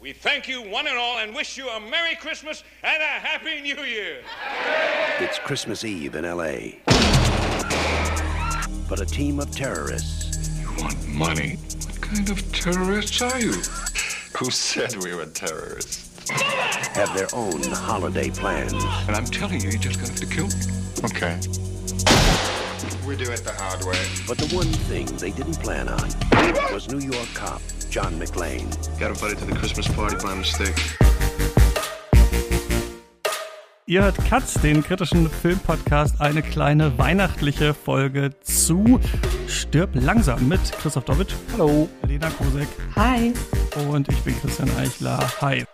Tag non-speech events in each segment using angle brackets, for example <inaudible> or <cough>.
We thank you one and all and wish you a Merry Christmas and a Happy New Year. It's Christmas Eve in L.A. But a team of terrorists You want money? What kind of terrorists are you? Who said we were terrorists? have their own holiday plans. And I'm telling you, you're just gonna have to kill me. Okay. We do it the hard way. But the one thing they didn't plan on was New York cop John McClane. Got invited to the Christmas party by mistake. Ihr hört Katz, den kritischen Filmpodcast, eine kleine weihnachtliche Folge zu Stirb langsam mit Christoph Dovic. Hallo. Lena Kosek. Hi. Und ich bin Christian Eichler. Hi.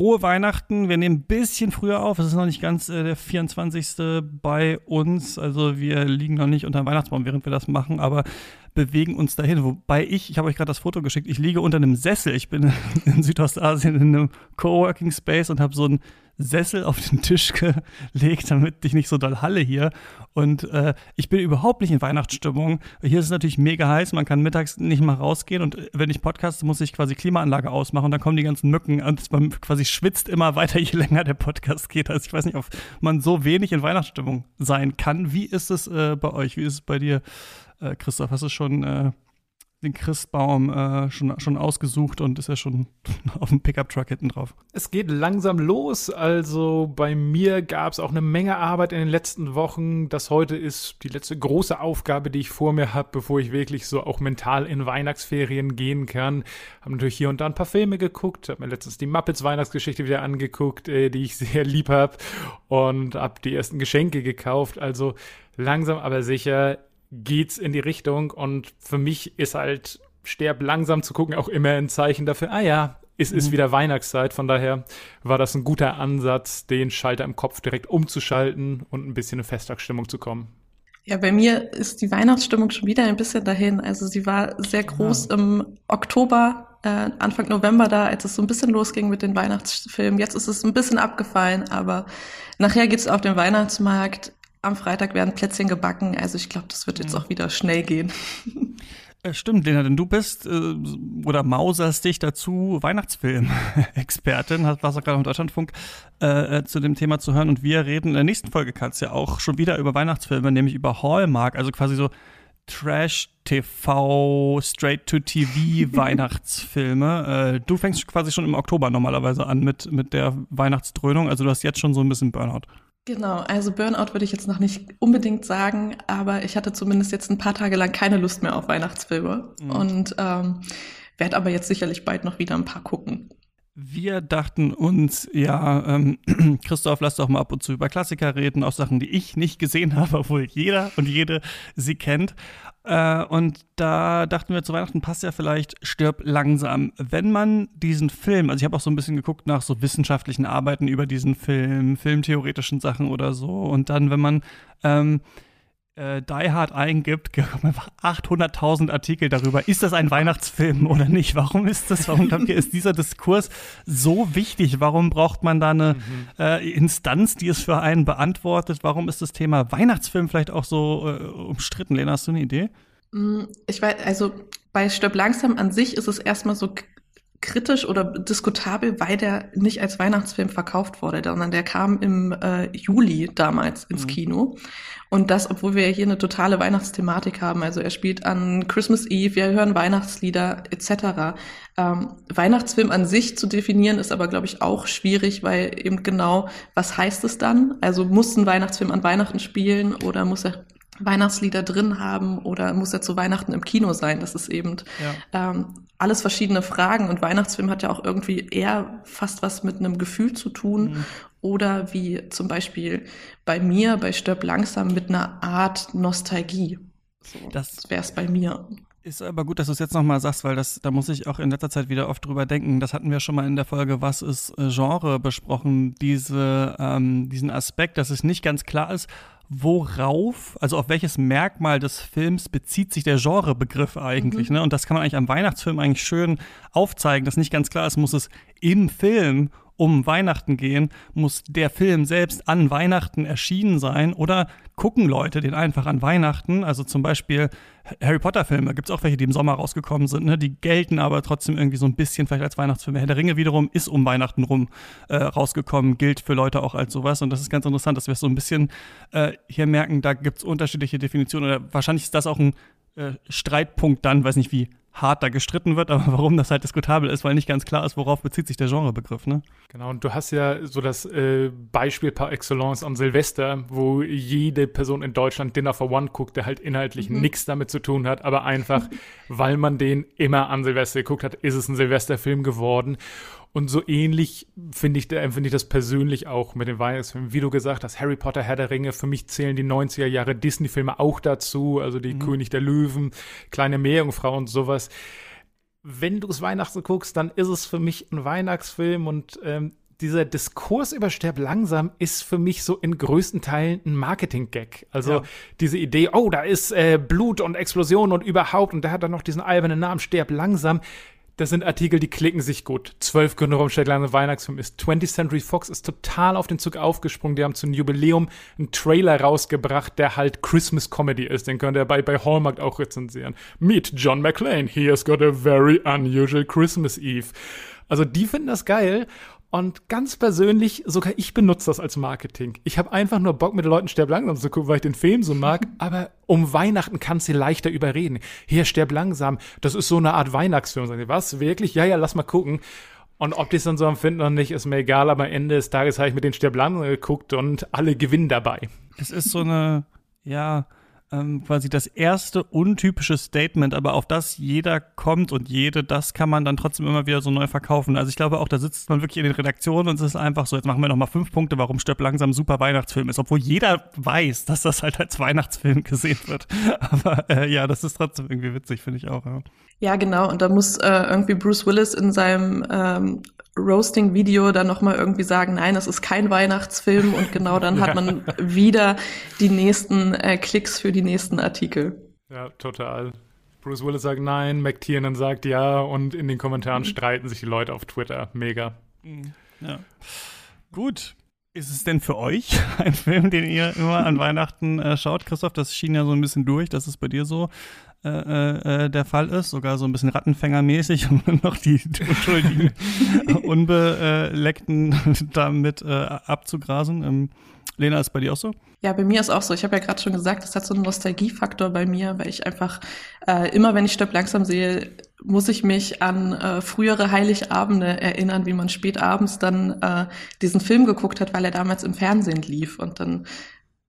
Frohe Weihnachten. Wir nehmen ein bisschen früher auf. Es ist noch nicht ganz äh, der 24. bei uns. Also wir liegen noch nicht unter dem Weihnachtsbaum, während wir das machen, aber bewegen uns dahin. Wobei ich, ich habe euch gerade das Foto geschickt, ich liege unter einem Sessel. Ich bin <laughs> in Südostasien in einem Coworking Space und habe so einen Sessel auf den Tisch <laughs> gelegt, damit ich nicht so doll halle hier. Und äh, ich bin überhaupt nicht in Weihnachtsstimmung. Hier ist es natürlich mega heiß, man kann mittags nicht mal rausgehen und äh, wenn ich podcaste, muss ich quasi Klimaanlage ausmachen und dann kommen die ganzen Mücken und man quasi schwitzt immer weiter, je länger der Podcast geht. Also ich weiß nicht, ob man so wenig in Weihnachtsstimmung sein kann. Wie ist es äh, bei euch? Wie ist es bei dir, äh, Christoph? Hast du schon äh, den Christbaum äh, schon, schon ausgesucht und ist ja schon <laughs> auf dem Pickup-Truck hinten drauf. Es geht langsam los. Also bei mir gab es auch eine Menge Arbeit in den letzten Wochen. Das heute ist die letzte große Aufgabe, die ich vor mir habe, bevor ich wirklich so auch mental in Weihnachtsferien gehen kann. Habe natürlich hier und da ein paar Filme geguckt. Habe mir letztens die Muppets Weihnachtsgeschichte wieder angeguckt, äh, die ich <laughs> sehr lieb habe. Und habe die ersten Geschenke gekauft. Also langsam aber sicher geht's in die Richtung und für mich ist halt Sterb langsam zu gucken auch immer ein Zeichen dafür, ah ja, es ist wieder Weihnachtszeit, von daher war das ein guter Ansatz, den Schalter im Kopf direkt umzuschalten und ein bisschen in Festtagsstimmung zu kommen. Ja, bei mir ist die Weihnachtsstimmung schon wieder ein bisschen dahin. Also sie war sehr groß im Oktober, äh, Anfang November da, als es so ein bisschen losging mit den Weihnachtsfilmen. Jetzt ist es ein bisschen abgefallen, aber nachher geht's auf den Weihnachtsmarkt. Am Freitag werden Plätzchen gebacken. Also ich glaube, das wird jetzt auch wieder schnell gehen. Äh, Stimmt, Lena, denn du bist äh, oder mauserst dich dazu Weihnachtsfilm-Expertin, warst auch gerade im Deutschlandfunk äh, äh, zu dem Thema zu hören und wir reden in der nächsten Folge, Katz, ja auch schon wieder über Weihnachtsfilme, nämlich über Hallmark, also quasi so Trash-TV, Straight-to-TV <laughs> Weihnachtsfilme. Äh, du fängst quasi schon im Oktober normalerweise an mit, mit der Weihnachtsdröhnung, also du hast jetzt schon so ein bisschen Burnout. Genau, also Burnout würde ich jetzt noch nicht unbedingt sagen, aber ich hatte zumindest jetzt ein paar Tage lang keine Lust mehr auf Weihnachtsfilme und ähm, werde aber jetzt sicherlich bald noch wieder ein paar gucken. Wir dachten uns, ja, ähm, <clears throat> Christoph, lass doch mal ab und zu über Klassiker reden, auch Sachen, die ich nicht gesehen <laughs> habe, obwohl jeder und jede sie kennt. Äh, und da dachten wir, zu Weihnachten passt ja vielleicht Stirb langsam. Wenn man diesen Film, also ich habe auch so ein bisschen geguckt nach so wissenschaftlichen Arbeiten über diesen Film, filmtheoretischen Sachen oder so, und dann, wenn man ähm, äh, Die Hard eingibt, <laughs> kommen einfach 800.000 Artikel darüber, ist das ein Weihnachtsfilm oder nicht? Warum ist das, warum glaubt <laughs> ihr, ist dieser Diskurs so wichtig? Warum braucht man da eine äh, Instanz, die es für einen beantwortet? Warum ist das Thema Weihnachtsfilm vielleicht auch so äh, umstritten? Lena, hast du eine Idee? Mm, Ich weiß, also bei Stirb langsam an sich ist es erstmal so kritisch oder diskutabel, weil der nicht als Weihnachtsfilm verkauft wurde, sondern der kam im äh, Juli damals ins Kino. Und das, obwohl wir hier eine totale Weihnachtsthematik haben. Also er spielt an Christmas Eve, wir hören Weihnachtslieder etc. Ähm, Weihnachtsfilm an sich zu definieren ist aber, glaube ich, auch schwierig, weil eben genau, was heißt es dann? Also muss ein Weihnachtsfilm an Weihnachten spielen oder muss er Weihnachtslieder drin haben oder muss er zu Weihnachten im Kino sein? Das ist eben ähm, alles verschiedene Fragen und Weihnachtsfilm hat ja auch irgendwie eher fast was mit einem Gefühl zu tun oder wie zum Beispiel bei mir bei Stirb langsam mit einer Art Nostalgie. So, Das- das wäre es bei mir. Ist aber gut, dass du es jetzt nochmal sagst, weil das, da muss ich auch in letzter Zeit wieder oft drüber denken. Das hatten wir schon mal in der Folge Was ist äh, Genre besprochen, diese, ähm, diesen Aspekt, dass es nicht ganz klar ist, worauf, also auf welches Merkmal des Films bezieht sich der Genrebegriff eigentlich. Ne? Und das kann man eigentlich am Weihnachtsfilm eigentlich schön aufzeigen, dass nicht ganz klar ist, muss es im Film um Weihnachten gehen, muss der Film selbst an Weihnachten erschienen sein oder gucken Leute den einfach an Weihnachten. Also zum Beispiel Harry Potter-Filme, gibt es auch welche, die im Sommer rausgekommen sind, ne? die gelten aber trotzdem irgendwie so ein bisschen vielleicht als Weihnachtsfilme. Herr der Ringe wiederum ist um Weihnachten rum äh, rausgekommen, gilt für Leute auch als sowas. Und das ist ganz interessant, dass wir so ein bisschen äh, hier merken, da gibt es unterschiedliche Definitionen. Oder wahrscheinlich ist das auch ein äh, Streitpunkt dann, weiß nicht wie hart da gestritten wird, <laughs> aber warum das halt diskutabel ist, weil nicht ganz klar ist, worauf bezieht sich der Genrebegriff, ne? Genau, und du hast ja so das äh, Beispiel par excellence am Silvester, wo jede Person in Deutschland Dinner for One guckt, der halt inhaltlich mhm. nichts damit zu tun hat, aber einfach, <laughs> weil man den immer an Silvester geguckt hat, ist es ein Silvesterfilm geworden. Und so ähnlich finde ich, empfinde ich das persönlich auch mit den Weihnachtsfilmen. Wie du gesagt hast, Harry Potter, Herr der Ringe, für mich zählen die 90er Jahre Disney-Filme auch dazu, also die mhm. König der Löwen, Kleine Meerjungfrau und sowas. Wenn du es Weihnachten guckst, dann ist es für mich ein Weihnachtsfilm und ähm, dieser Diskurs über Sterb langsam ist für mich so in größten Teilen ein Marketing-Gag. Also ja. diese Idee, oh, da ist äh, Blut und Explosion und überhaupt und der hat dann noch diesen albernen Namen Sterb langsam das sind Artikel, die klicken sich gut. Zwölf Gründe, warum ein Weihnachtsfilm ist. 20th Century Fox ist total auf den Zug aufgesprungen. Die haben zum Jubiläum einen Trailer rausgebracht, der halt Christmas Comedy ist. Den könnt ihr bei, bei Hallmark auch rezensieren. Meet John McClane. He has got a very unusual Christmas Eve. Also die finden das geil und ganz persönlich, sogar ich benutze das als Marketing. Ich habe einfach nur Bock, mit den Leuten Sterb langsam zu gucken, weil ich den Film so mag. <laughs> Aber um Weihnachten kannst du leichter überreden. Hier, Sterb langsam, das ist so eine Art Weihnachtsfilm. Sag ich, was? Wirklich? Ja, ja, lass mal gucken. Und ob die es dann so empfinden oder nicht, ist mir egal. Aber am Ende des Tages habe ich mit den Sterb langsam geguckt und alle gewinnen dabei. Es ist so eine, ja, ähm, quasi das erste untypische Statement, aber auf das jeder kommt und jede, das kann man dann trotzdem immer wieder so neu verkaufen. Also ich glaube auch, da sitzt man wirklich in den Redaktionen und es ist einfach so, jetzt machen wir noch mal fünf Punkte, warum Stirb langsam super Weihnachtsfilm ist, obwohl jeder weiß, dass das halt als Weihnachtsfilm <laughs> gesehen wird. Aber äh, ja, das ist trotzdem irgendwie witzig, finde ich auch. Ja. Ja, genau. Und da muss äh, irgendwie Bruce Willis in seinem ähm, Roasting-Video dann nochmal irgendwie sagen, nein, es ist kein Weihnachtsfilm und genau dann hat man wieder die nächsten äh, Klicks für die nächsten Artikel. Ja, total. Bruce Willis sagt nein, McTiernan sagt ja und in den Kommentaren mhm. streiten sich die Leute auf Twitter. Mega. Mhm. Ja. Gut. Ist es denn für euch <laughs> ein Film, den ihr immer an Weihnachten äh, schaut, Christoph? Das schien ja so ein bisschen durch. Das ist bei dir so. Äh, äh, äh, der Fall ist, sogar so ein bisschen Rattenfängermäßig, <laughs> um noch die, unschuldigen, <laughs> Unbeleckten <laughs> damit äh, abzugrasen. Ähm, Lena, ist bei dir auch so? Ja, bei mir ist auch so. Ich habe ja gerade schon gesagt, das hat so einen Nostalgiefaktor bei mir, weil ich einfach äh, immer, wenn ich Stirb langsam sehe, muss ich mich an äh, frühere Heiligabende erinnern, wie man spät abends dann äh, diesen Film geguckt hat, weil er damals im Fernsehen lief und dann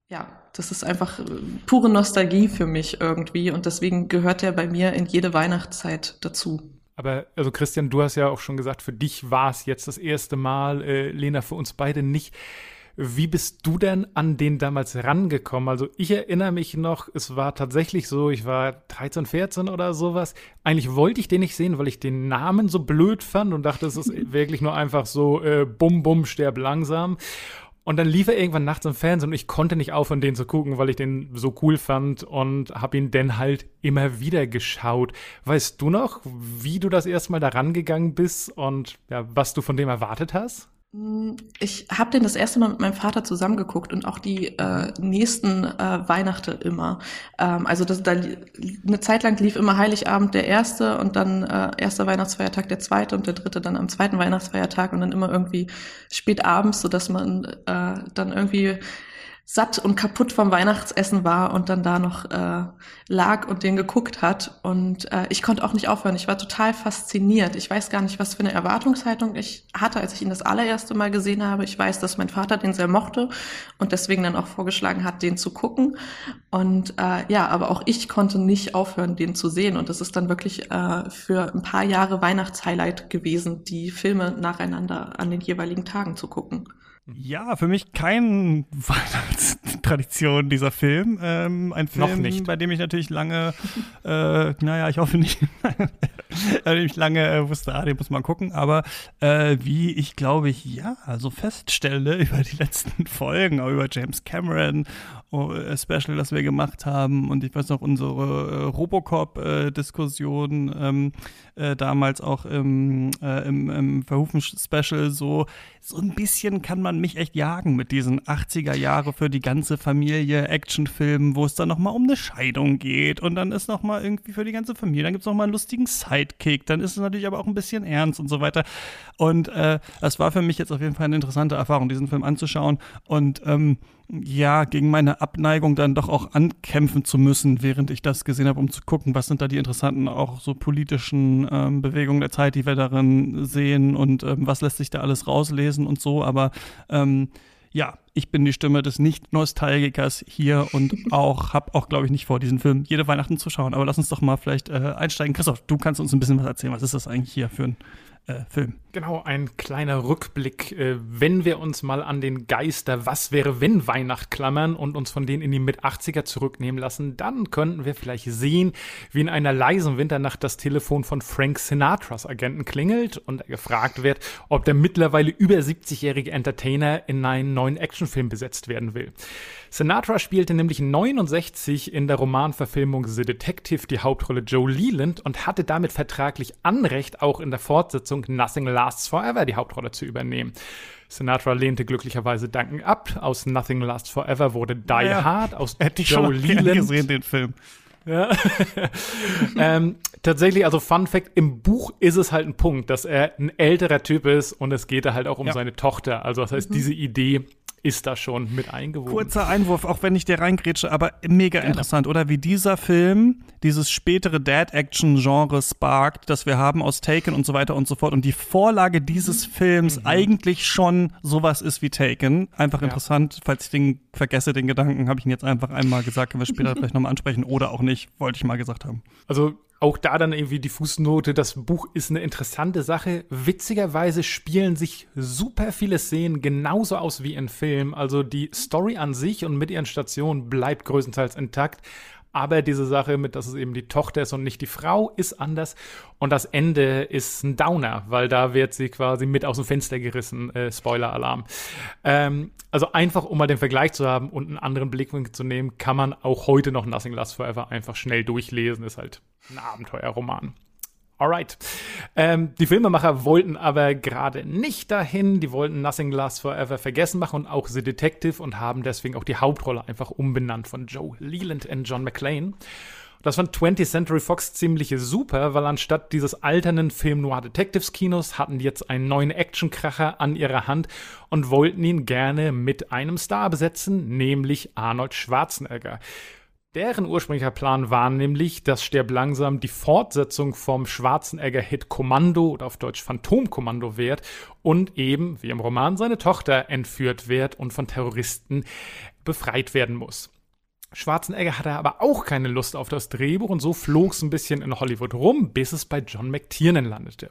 ja, das ist einfach äh, pure Nostalgie für mich irgendwie und deswegen gehört er bei mir in jede Weihnachtszeit dazu. Aber also Christian, du hast ja auch schon gesagt, für dich war es jetzt das erste Mal, äh, Lena, für uns beide nicht. Wie bist du denn an den damals rangekommen? Also ich erinnere mich noch, es war tatsächlich so, ich war 13, 14 oder sowas. Eigentlich wollte ich den nicht sehen, weil ich den Namen so blöd fand und dachte, es ist <laughs> wirklich nur einfach so äh, bum bum sterb langsam. Und dann lief er irgendwann nachts im Fernsehen und ich konnte nicht aufhören, den zu gucken, weil ich den so cool fand und habe ihn dann halt immer wieder geschaut. Weißt du noch, wie du das erste Mal da rangegangen bist und ja, was du von dem erwartet hast? Ich habe den das erste Mal mit meinem Vater zusammengeguckt und auch die äh, nächsten äh, Weihnachten immer. Ähm, also das, da, eine Zeit lang lief immer Heiligabend der erste und dann äh, erster Weihnachtsfeiertag der zweite und der dritte dann am zweiten Weihnachtsfeiertag und dann immer irgendwie spät abends, so dass man äh, dann irgendwie satt und kaputt vom Weihnachtsessen war und dann da noch äh, lag und den geguckt hat. Und äh, ich konnte auch nicht aufhören. Ich war total fasziniert. Ich weiß gar nicht, was für eine Erwartungshaltung ich hatte, als ich ihn das allererste Mal gesehen habe. Ich weiß, dass mein Vater den sehr mochte und deswegen dann auch vorgeschlagen hat, den zu gucken. Und äh, ja, aber auch ich konnte nicht aufhören, den zu sehen. Und das ist dann wirklich äh, für ein paar Jahre Weihnachtshighlight gewesen, die Filme nacheinander an den jeweiligen Tagen zu gucken. Ja, für mich kein <laughs> Weihnachtstradition dieser Film. Ähm, ein Film, bei dem ich natürlich lange, <laughs> äh, naja, ich hoffe nicht, Nachdem <laughs> ich lange äh, wusste, ah, den muss man gucken. Aber äh, wie ich glaube ich, ja, also feststelle über die letzten Folgen, auch über James Cameron, äh, Special, das wir gemacht haben und ich weiß noch, unsere äh, Robocop-Diskussion ähm, äh, damals auch im, äh, im, im Verhufen-Special so, so ein bisschen kann man mich echt jagen mit diesen 80er Jahre für die ganze Familie Actionfilmen, wo es dann nochmal um eine Scheidung geht und dann ist nochmal irgendwie für die ganze Familie, dann gibt es nochmal einen lustigen Sidekick, dann ist es natürlich aber auch ein bisschen ernst und so weiter. Und äh, das war für mich jetzt auf jeden Fall eine interessante Erfahrung, diesen Film anzuschauen und ähm, ja, gegen meine Abneigung dann doch auch ankämpfen zu müssen, während ich das gesehen habe, um zu gucken, was sind da die interessanten, auch so politischen ähm, Bewegungen der Zeit, die wir darin sehen und ähm, was lässt sich da alles rauslesen und so. Aber ähm, ja, ich bin die Stimme des Nicht-Nostalgikers hier und <laughs> auch habe auch, glaube ich, nicht vor, diesen Film jede Weihnachten zu schauen. Aber lass uns doch mal vielleicht äh, einsteigen. Christoph, du kannst uns ein bisschen was erzählen. Was ist das eigentlich hier für ein äh, Film. Genau, ein kleiner Rückblick, äh, wenn wir uns mal an den Geister Was wäre wenn Weihnacht klammern und uns von denen in die Mit-80er zurücknehmen lassen, dann könnten wir vielleicht sehen, wie in einer leisen Winternacht das Telefon von Frank Sinatras Agenten klingelt und er gefragt wird, ob der mittlerweile über 70-jährige Entertainer in einen neuen Actionfilm besetzt werden will. Sinatra spielte nämlich 69 in der Romanverfilmung The Detective die Hauptrolle Joe Leland und hatte damit vertraglich Anrecht, auch in der Fortsetzung Nothing Lasts Forever die Hauptrolle zu übernehmen. Sinatra lehnte glücklicherweise Danken ab. Aus Nothing Lasts Forever wurde Die ja, Hard. Aus hätte ich Joe schon Leland gesehen, den Film. Ja. <laughs> ähm, tatsächlich, also Fun Fact, im Buch ist es halt ein Punkt, dass er ein älterer Typ ist und es geht da halt auch um ja. seine Tochter. Also das heißt, mhm. diese Idee ist da schon mit eingewoben. Kurzer Einwurf, auch wenn ich dir reingrätsche, aber mega Gerne. interessant, oder? Wie dieser Film dieses spätere Dad-Action-Genre sparkt, das wir haben aus Taken und so weiter und so fort. Und die Vorlage dieses Films mhm. eigentlich schon sowas ist wie Taken. Einfach ja. interessant, falls ich den vergesse, den Gedanken, habe ich ihn jetzt einfach einmal gesagt, können wir später <laughs> vielleicht nochmal ansprechen oder auch nicht, wollte ich mal gesagt haben. Also auch da dann irgendwie die Fußnote, das Buch ist eine interessante Sache. Witzigerweise spielen sich super viele Szenen genauso aus wie im Film. Also die Story an sich und mit ihren Stationen bleibt größtenteils intakt. Aber diese Sache mit, dass es eben die Tochter ist und nicht die Frau, ist anders. Und das Ende ist ein Downer, weil da wird sie quasi mit aus dem Fenster gerissen. Äh, Spoiler-Alarm. Ähm, also einfach, um mal den Vergleich zu haben und einen anderen Blickwinkel zu nehmen, kann man auch heute noch Nothing Lasts Forever einfach schnell durchlesen. Ist halt ein Abenteuerroman. Alright. Ähm, die Filmemacher wollten aber gerade nicht dahin. Die wollten Nothing Lasts Forever vergessen machen und auch The Detective und haben deswegen auch die Hauptrolle einfach umbenannt von Joe Leland und John McClane. Das fand 20th Century Fox ziemlich super, weil anstatt dieses alternden Film Noir Detectives Kinos hatten die jetzt einen neuen Actionkracher an ihrer Hand und wollten ihn gerne mit einem Star besetzen, nämlich Arnold Schwarzenegger. Deren ursprünglicher Plan war nämlich, dass Sterb langsam die Fortsetzung vom Schwarzenegger-Hit Kommando oder auf Deutsch Phantomkommando wird und eben, wie im Roman, seine Tochter entführt wird und von Terroristen befreit werden muss. Schwarzenegger hatte aber auch keine Lust auf das Drehbuch und so flog es ein bisschen in Hollywood rum, bis es bei John McTiernan landete.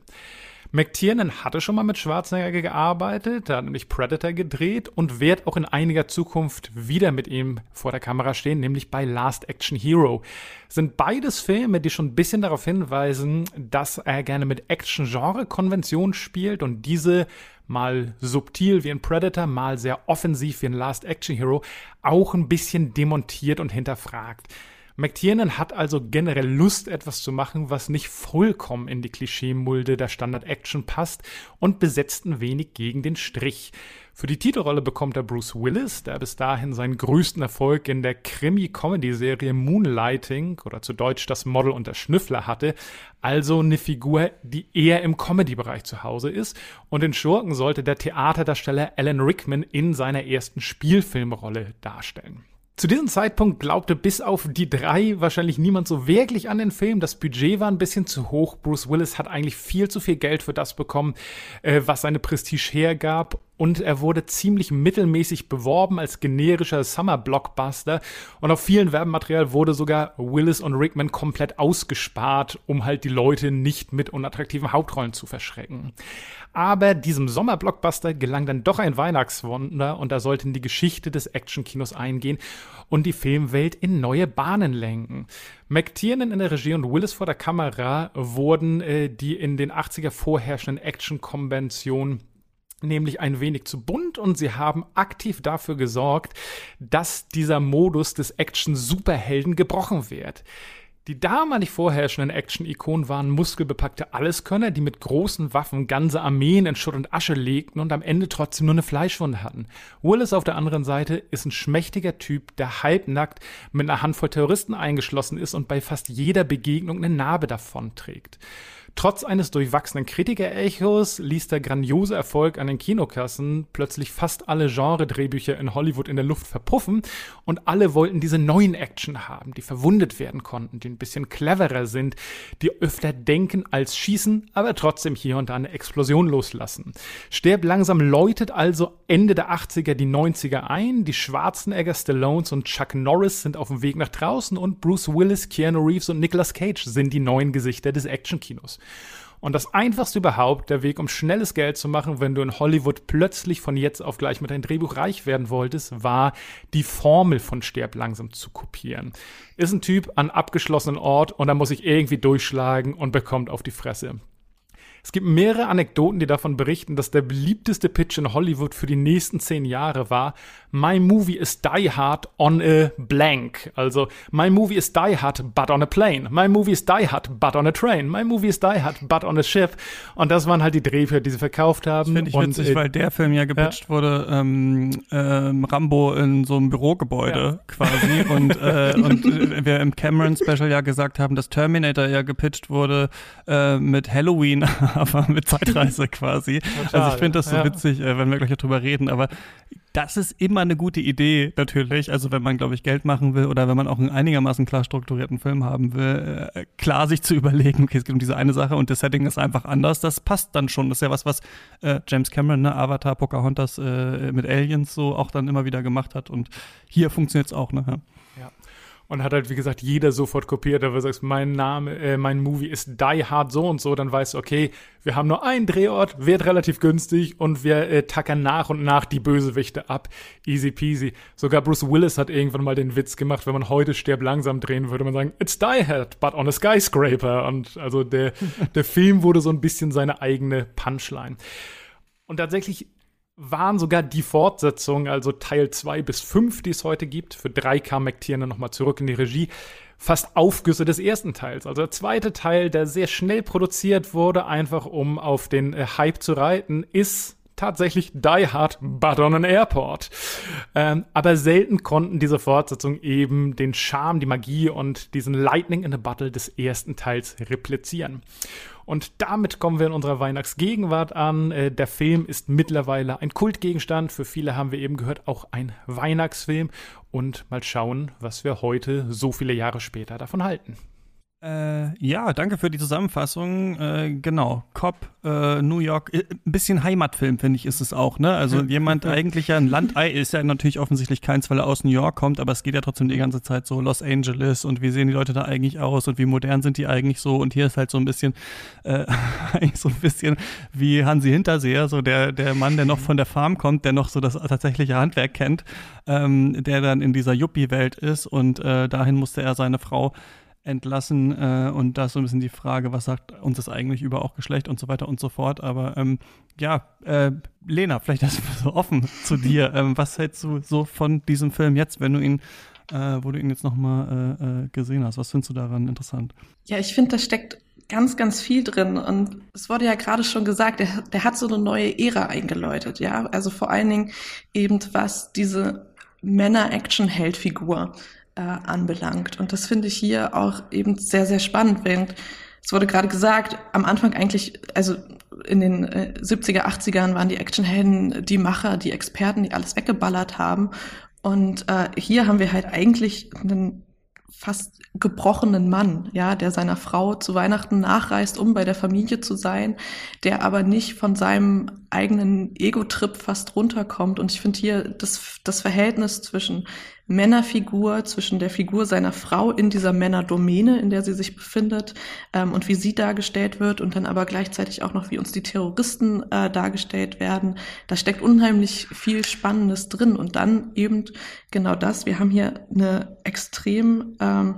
McTiernan hatte schon mal mit Schwarzenegger gearbeitet, er hat nämlich Predator gedreht und wird auch in einiger Zukunft wieder mit ihm vor der Kamera stehen, nämlich bei Last Action Hero. Sind beides Filme, die schon ein bisschen darauf hinweisen, dass er gerne mit Action-Genre-Konventionen spielt und diese mal subtil wie ein Predator, mal sehr offensiv wie ein Last Action Hero, auch ein bisschen demontiert und hinterfragt. McTiernan hat also generell Lust, etwas zu machen, was nicht vollkommen in die Klischeemulde der Standard-Action passt und besetzt ein wenig gegen den Strich. Für die Titelrolle bekommt er Bruce Willis, der bis dahin seinen größten Erfolg in der Krimi-Comedy-Serie Moonlighting oder zu Deutsch das Model und der Schnüffler hatte, also eine Figur, die eher im Comedy-Bereich zu Hause ist. Und den Schurken sollte der Theaterdarsteller Alan Rickman in seiner ersten Spielfilmrolle darstellen. Zu diesem Zeitpunkt glaubte bis auf die drei wahrscheinlich niemand so wirklich an den Film. Das Budget war ein bisschen zu hoch. Bruce Willis hat eigentlich viel zu viel Geld für das bekommen, äh, was seine Prestige hergab. und er wurde ziemlich mittelmäßig beworben als generischer Summer-Blockbuster und auf vielen Werbematerial wurde sogar Willis und Rickman komplett ausgespart, um halt die Leute nicht mit unattraktiven Hauptrollen zu verschrecken. Aber diesem Sommer-Blockbuster gelang dann doch ein Weihnachtswunder und da sollten die Geschichte des Actionkinos eingehen und die Filmwelt in neue Bahnen lenken. McTiernan in der Regie und Willis vor der Kamera wurden äh, die in den 80er vorherrschenden Action-Konventionen nämlich ein wenig zu bunt und sie haben aktiv dafür gesorgt, dass dieser Modus des Action-Superhelden gebrochen wird. Die damalig vorherrschenden Action-Ikonen waren muskelbepackte Alleskönner, die mit großen Waffen ganze Armeen in Schutt und Asche legten und am Ende trotzdem nur eine Fleischwunde hatten. Willis auf der anderen Seite ist ein schmächtiger Typ, der halbnackt mit einer Handvoll Terroristen eingeschlossen ist und bei fast jeder Begegnung eine Narbe davonträgt. Trotz eines durchwachsenen Kritikerechos ließ der grandiose Erfolg an den Kinokassen plötzlich fast alle Genre-Drehbücher in Hollywood in der Luft verpuffen und alle wollten diese neuen Action haben, die verwundet werden konnten, die ein bisschen cleverer sind, die öfter denken als schießen, aber trotzdem hier und da eine Explosion loslassen. Sterb langsam läutet also Ende der 80er die 90er ein, die Schwarzenegger, Stallones und Chuck Norris sind auf dem Weg nach draußen und Bruce Willis, Keanu Reeves und Nicolas Cage sind die neuen Gesichter des Actionkinos. Und das einfachste überhaupt, der Weg, um schnelles Geld zu machen, wenn du in Hollywood plötzlich von jetzt auf gleich mit deinem Drehbuch reich werden wolltest, war die Formel von Sterb langsam zu kopieren. Ist ein Typ an abgeschlossenen Ort und da muss ich irgendwie durchschlagen und bekommt auf die Fresse. Es gibt mehrere Anekdoten, die davon berichten, dass der beliebteste Pitch in Hollywood für die nächsten zehn Jahre war, My movie is Die Hard on a blank. Also, my movie is Die Hard but on a plane. My movie is Die Hard but on a train. My movie is Die Hard but on a ship. Und das waren halt die Drehbücher, die sie verkauft haben. Finde ich und, witzig, äh, weil der Film ja gepitcht ja. wurde, ähm, ähm, Rambo in so einem Bürogebäude Ja. quasi. und <laughs> äh, und äh, wir im Cameron-Special ja gesagt haben, dass Terminator ja gepitcht wurde äh, mit Halloween, aber <laughs> mit Zeitreise <laughs> quasi. also ich finde das so ja. witzig, äh, wenn wir gleich darüber reden, aber das ist immer eine gute Idee, natürlich. Also wenn man, glaube ich, Geld machen will oder wenn man auch einen einigermaßen klar strukturierten Film haben will, äh, klar sich zu <laughs> überlegen, okay, es geht um diese eine Sache und das Setting ist einfach anders, das passt dann schon. Das ist ja was, was äh, James Cameron, ne, Avatar, Pocahontas äh, mit Aliens so auch dann immer wieder gemacht hat und hier funktioniert es auch, ne? Ja. Und hat halt, wie gesagt, jeder sofort kopiert. Aber du sagst, mein Name, äh, mein Movie ist Die Hard so und so, dann weißt du, okay, wir haben nur einen Drehort, wird relativ günstig und wir äh, tackern nach und nach die Bösewichte ab. Easy peasy. Sogar Bruce Willis hat irgendwann mal den Witz gemacht, wenn man heute Sterb langsam drehen würde, man sagen, it's Die Hard, but on a skyscraper. Und also der, <laughs> der Film wurde so ein bisschen seine eigene Punchline. Und tatsächlich waren sogar die Fortsetzungen, also Teil 2 bis 5, die es heute gibt, für 3 kam McTiernan nochmal zurück in die Regie, fast Aufgüsse des ersten Teils. Also der zweite Teil, der sehr schnell produziert wurde, einfach um auf den äh, Hype zu reiten, ist tatsächlich Die Hard, but on an Airport. Ähm, aber selten konnten diese Fortsetzungen eben den Charme, die Magie und diesen Lightning in a Battle des ersten Teils replizieren. Und damit kommen wir in unserer Weihnachtsgegenwart an. Äh, der Film ist mittlerweile ein Kultgegenstand. Für viele haben wir eben gehört, auch ein Weihnachtsfilm. Und mal schauen, was wir heute, so viele Jahre später, davon halten. Äh, ja, danke für die Zusammenfassung. Äh, genau, Cop, äh, New York, äh, ein bisschen Heimatfilm, finde ich, ist es auch, ne? Also <laughs> jemand eigentlich ja ein Landei ist ja natürlich offensichtlich keins, weil er aus New York kommt, aber es geht ja trotzdem die ganze Zeit so Los Angeles und wie sehen die Leute da eigentlich aus und wie modern sind die eigentlich so und hier ist halt so ein bisschen, äh, <laughs> eigentlich so ein bisschen wie Hansi Hinterseher, so der, der Mann, der noch von der Farm kommt, der noch so das tatsächliche Handwerk kennt, ähm, der dann in dieser Yuppie-Welt ist und äh, dahin musste er seine Frau entlassen äh, und da ist so ein bisschen die Frage, was sagt uns das eigentlich über auch Geschlecht und so weiter und so fort. Aber ähm, ja, äh, Lena, vielleicht <laughs> erst mal so offen zu dir. Ähm, was hältst du so von diesem Film jetzt, wenn du ihn, äh, wo du ihn jetzt nochmal äh, äh, gesehen hast? Was findest du daran interessant? Ja, ich finde, da steckt ganz, ganz viel drin. Und es wurde ja gerade schon gesagt, der, der hat so eine neue Ära eingeläutet, ja. Also vor allen Dingen eben was diese Männer-Action-Held-Figur äh, anbelangt. Und das finde ich hier auch eben sehr, sehr spannend, während es wurde gerade gesagt, am Anfang eigentlich, also in den äh, 70er, 80ern waren die Actionhelden die Macher, die Experten, die alles weggeballert haben. Und äh, hier haben wir halt eigentlich einen fast gebrochenen Mann, ja, der seiner Frau zu Weihnachten nachreist, um bei der Familie zu sein, der aber nicht von seinem eigenen Ego-Trip fast runterkommt. Und ich finde hier das, das Verhältnis zwischen Männerfigur, zwischen der Figur seiner Frau in dieser Männerdomäne, in der sie sich befindet, ähm, und wie sie dargestellt wird und dann aber gleichzeitig auch noch, wie uns die Terroristen äh, dargestellt werden. Da steckt unheimlich viel Spannendes drin. Und dann eben genau das. Wir haben hier eine extrem ähm,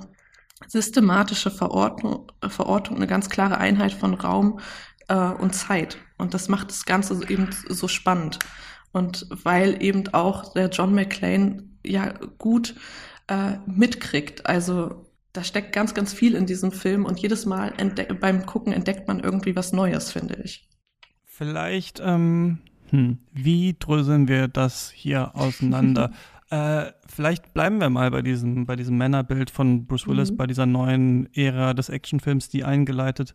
systematische Verordnung, Verortung, eine ganz klare Einheit von Raum äh, und Zeit. Und das macht das Ganze eben so spannend. Und weil eben auch der John McClane ja gut äh, mitkriegt. Also da steckt ganz, ganz viel in diesem Film und jedes Mal beim Gucken entdeckt man irgendwie was Neues, finde ich. Vielleicht, ähm, hm, wie dröseln wir das hier auseinander? <laughs> äh, vielleicht bleiben wir mal bei diesem, bei diesem Männerbild von Bruce Willis, mhm. bei dieser neuen Ära des Actionfilms, die eingeleitet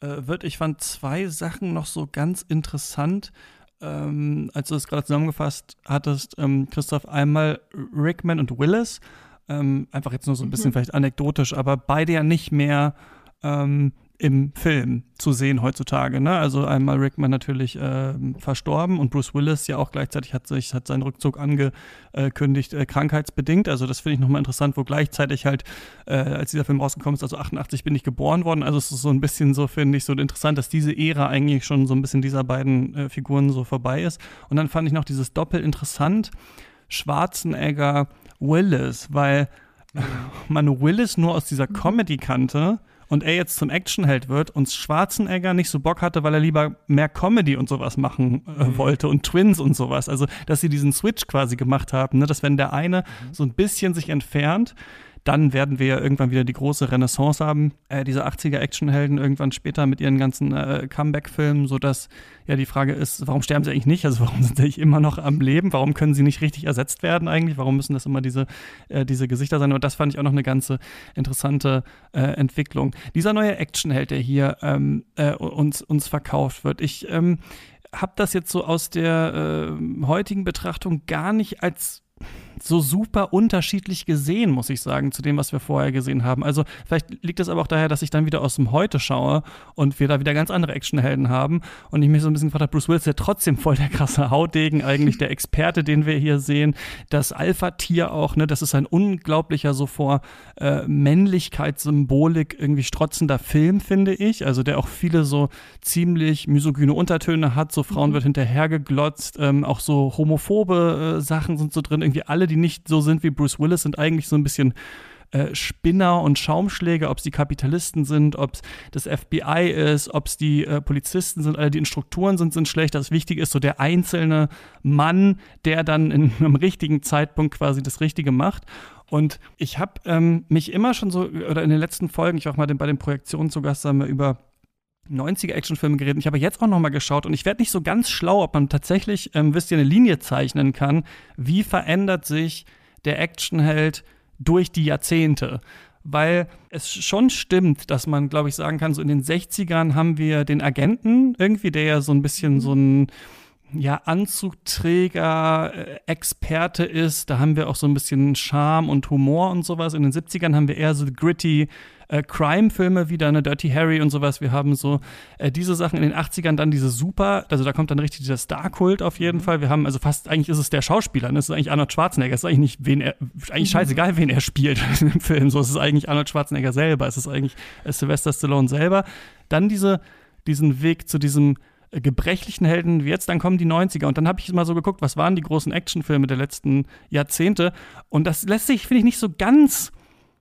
äh, wird. Ich fand zwei Sachen noch so ganz interessant ähm, als du es gerade zusammengefasst hattest, ähm, Christoph, einmal Rickman und Willis, ähm, einfach jetzt nur so ein bisschen mhm. vielleicht anekdotisch, aber beide ja nicht mehr ähm, im Film zu sehen heutzutage. Ne? Also einmal Rickman natürlich äh, verstorben und Bruce Willis ja auch gleichzeitig hat sich hat seinen Rückzug angekündigt, äh, krankheitsbedingt. Also das finde ich nochmal interessant, wo gleichzeitig halt, äh, als dieser Film rausgekommen ist, also 88 bin ich geboren worden. Also es ist so ein bisschen so, finde ich, so interessant, dass diese Ära eigentlich schon so ein bisschen dieser beiden äh, Figuren so vorbei ist. Und dann fand ich noch dieses Doppel interessant, Schwarzenegger, Willis, weil <laughs> man Willis nur aus dieser Comedy kannte und er jetzt zum Actionheld wird und Schwarzenegger nicht so Bock hatte, weil er lieber mehr Comedy und sowas machen äh, mhm. wollte und Twins und sowas. Also, dass sie diesen Switch quasi gemacht haben, ne? dass wenn der eine mhm. so ein bisschen sich entfernt, dann werden wir ja irgendwann wieder die große Renaissance haben, äh, diese 80er-Actionhelden irgendwann später mit ihren ganzen äh, Comeback-Filmen, sodass ja die Frage ist, warum sterben sie eigentlich nicht? Also warum <laughs> sind sie immer noch am Leben? Warum können sie nicht richtig ersetzt werden eigentlich? Warum müssen das immer diese, äh, diese Gesichter sein? Und das fand ich auch noch eine ganze interessante äh, Entwicklung. Dieser neue Actionheld, der hier ähm, äh, uns, uns verkauft wird, ich ähm, habe das jetzt so aus der äh, heutigen Betrachtung gar nicht als so super unterschiedlich gesehen, muss ich sagen, zu dem, was wir vorher gesehen haben. Also vielleicht liegt es aber auch daher, dass ich dann wieder aus dem Heute schaue und wir da wieder ganz andere Actionhelden haben und ich mich so ein bisschen gefragt habe, Bruce Willis ist ja trotzdem voll der krasse Hautdegen, eigentlich der Experte, den wir hier sehen, das Alpha-Tier auch, ne, das ist ein unglaublicher so vor äh, Männlichkeitssymbolik irgendwie strotzender Film, finde ich, also der auch viele so ziemlich misogyne Untertöne hat, so Frauen mhm. wird hinterhergeglotzt, ähm, auch so homophobe äh, Sachen sind so drin, irgendwie alle die nicht so sind wie Bruce Willis, sind eigentlich so ein bisschen äh, Spinner und Schaumschläge, ob es die Kapitalisten sind, ob es das FBI ist, ob es die äh, Polizisten sind, alle die in Strukturen sind, sind schlecht. Das Wichtige ist so der einzelne Mann, der dann in <laughs> einem richtigen Zeitpunkt quasi das Richtige macht. Und ich habe ähm, mich immer schon so, oder in den letzten Folgen, ich war auch mal bei den Projektionen zu Gast, haben wir über 90er Actionfilme geredet. Ich habe jetzt auch noch mal geschaut und ich werde nicht so ganz schlau, ob man tatsächlich, ähm, wisst ihr, eine Linie zeichnen kann. Wie verändert sich der Actionheld durch die Jahrzehnte? Weil es schon stimmt, dass man, glaube ich, sagen kann, so in den 60ern haben wir den Agenten irgendwie, der ja so ein bisschen so ein ja, Anzugträger, äh, Experte ist. Da haben wir auch so ein bisschen Charme und Humor und sowas. In den 70ern haben wir eher so gritty äh, Crime-Filme wieder, eine Dirty Harry und sowas. Wir haben so äh, diese Sachen in den 80ern, dann diese super, also da kommt dann richtig dieser Star-Kult auf jeden mhm. Fall. Wir haben, also fast, eigentlich ist es der Schauspieler, ne? es ist eigentlich Arnold Schwarzenegger, es ist eigentlich nicht, wen er, eigentlich mhm. scheißegal, wen er spielt <laughs> im Film. So, es ist eigentlich Arnold Schwarzenegger selber, es ist eigentlich äh, Sylvester Stallone selber. Dann diese, diesen Weg zu diesem äh, gebrechlichen Helden wie jetzt, dann kommen die 90er. Und dann habe ich mal so geguckt, was waren die großen Actionfilme der letzten Jahrzehnte. Und das lässt sich, finde ich, nicht so ganz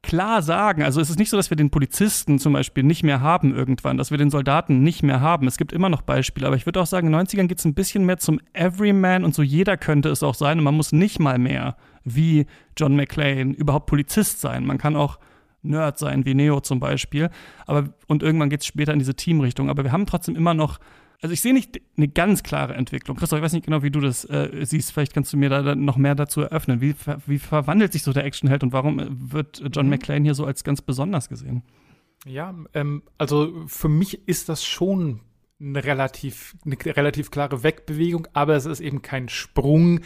klar sagen. Also es ist nicht so, dass wir den Polizisten zum Beispiel nicht mehr haben irgendwann, dass wir den Soldaten nicht mehr haben. Es gibt immer noch Beispiele, aber ich würde auch sagen, in den 90ern geht es ein bisschen mehr zum Everyman und so jeder könnte es auch sein und man muss nicht mal mehr wie John McClane überhaupt Polizist sein. Man kann auch Nerd sein, wie Neo zum Beispiel. Aber, und irgendwann geht es später in diese Teamrichtung. Aber wir haben trotzdem immer noch also ich sehe nicht eine ganz klare Entwicklung. Christoph, ich weiß nicht genau, wie du das äh, siehst. Vielleicht kannst du mir da noch mehr dazu eröffnen. Wie, wie verwandelt sich so der Actionheld und warum wird John mhm. McClane hier so als ganz besonders gesehen? Ja, ähm, also für mich ist das schon eine relativ, eine relativ klare Wegbewegung, aber es ist eben kein Sprung,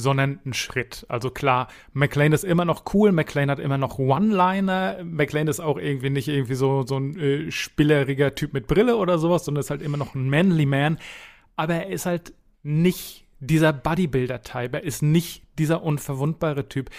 sondern ein Schritt. Also klar, McLean ist immer noch cool, McLean hat immer noch One-Liner, McLean ist auch irgendwie nicht irgendwie so, so ein äh, spilleriger Typ mit Brille oder sowas, sondern ist halt immer noch ein manly Man. Aber er ist halt nicht dieser Bodybuilder-Type, er ist nicht dieser unverwundbare Typ.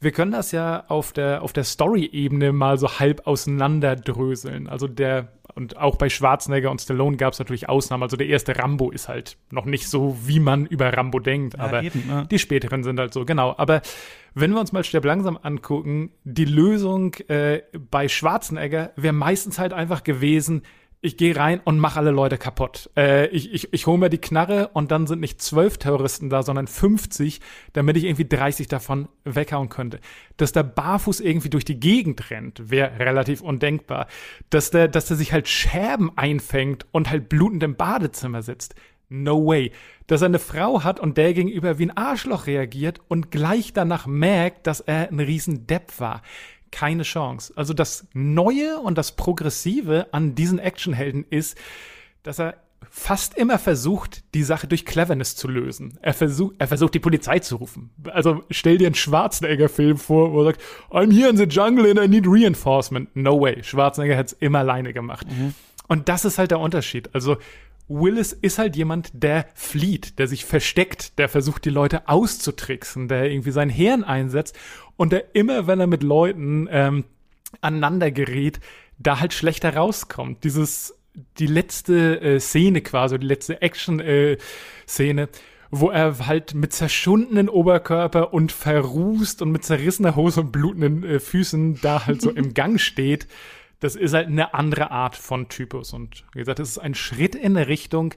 Wir können das ja auf der, auf der Story-Ebene mal so halb auseinanderdröseln. Also der, und auch bei Schwarzenegger und Stallone gab es natürlich Ausnahmen. Also der erste Rambo ist halt noch nicht so, wie man über Rambo denkt, Ja, aber eben, ne? die späteren sind halt so, genau. Aber wenn wir uns mal Stirb langsam angucken, die Lösung äh, bei Schwarzenegger wäre meistens halt einfach gewesen, ich gehe rein und mache alle Leute kaputt. Äh, ich ich, ich hole mir die Knarre und dann sind nicht zwölf Terroristen da, sondern 50, damit ich irgendwie 30 davon weghauen könnte. Dass der barfuß irgendwie durch die Gegend rennt, wäre relativ undenkbar. Dass der, dass der sich halt Scherben einfängt und halt blutend im Badezimmer sitzt. No way. Dass er eine Frau hat und der gegenüber wie ein Arschloch reagiert und gleich danach merkt, dass er ein riesen Depp war. Keine Chance. Also das Neue und das Progressive an diesen Actionhelden ist, dass er fast immer versucht, die Sache durch Cleverness zu lösen. Er versucht, er versucht, die Polizei zu rufen. Also stell dir einen Schwarzenegger-Film vor, wo er sagt, I'm here in the jungle and I need reinforcement. No way. Schwarzenegger hat's immer alleine gemacht. Und das ist halt der Unterschied. Also Willis ist halt jemand, der flieht, der sich versteckt, der versucht, die Leute auszutricksen, der irgendwie sein Hirn einsetzt und der immer, wenn er mit Leuten ähm, aneinander gerät, da halt schlechter rauskommt. Dieses, die letzte äh, Szene quasi, die letzte Action-Szene, wo er halt mit zerschundenen Oberkörper und verrußt und mit zerrissener Hose und blutenden äh, Füßen da halt so im <laughs> Gang steht. Das ist halt eine andere Art von Typus. Und wie gesagt, es ist ein Schritt in eine Richtung,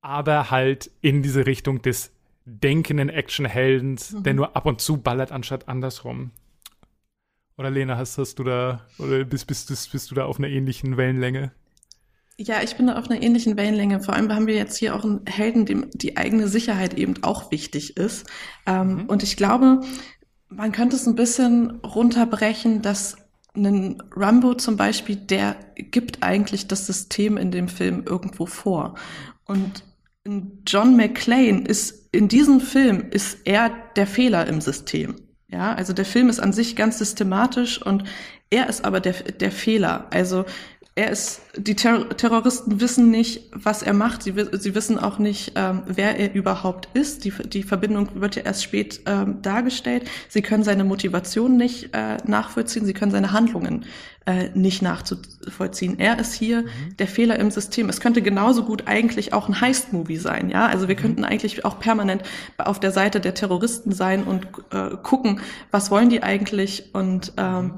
aber halt in diese Richtung des denkenden Actionheldens, der nur ab und zu ballert, anstatt andersrum. Oder Lena, hast, hast du da, oder bist, bist, bist, bist du da auf einer ähnlichen Wellenlänge? Ja, ich bin da auf einer ähnlichen Wellenlänge. Vor allem haben wir jetzt hier auch einen Helden, dem die eigene Sicherheit eben auch wichtig ist. Ähm, Und ich glaube, man könnte es ein bisschen runterbrechen, dass ein Rambo zum Beispiel, der gibt eigentlich das System in dem Film irgendwo vor. Und John McClane ist in diesem Film ist er der Fehler im System. Ja, also der Film ist an sich ganz systematisch und er ist aber der, der Fehler. Also er ist, die Ter Terroristen wissen nicht, was er macht. Sie, sie wissen auch nicht, ähm, wer er überhaupt ist. Die, die Verbindung wird ja erst spät ähm, dargestellt. Sie können seine Motivation nicht äh, nachvollziehen. Sie können seine Handlungen äh, nicht nachvollziehen. Er ist hier der Fehler im System. Es könnte genauso gut eigentlich auch ein Heist-Movie sein. Ja, also wir könnten eigentlich auch permanent auf der Seite der Terroristen sein und äh, gucken, was wollen die eigentlich und ähm,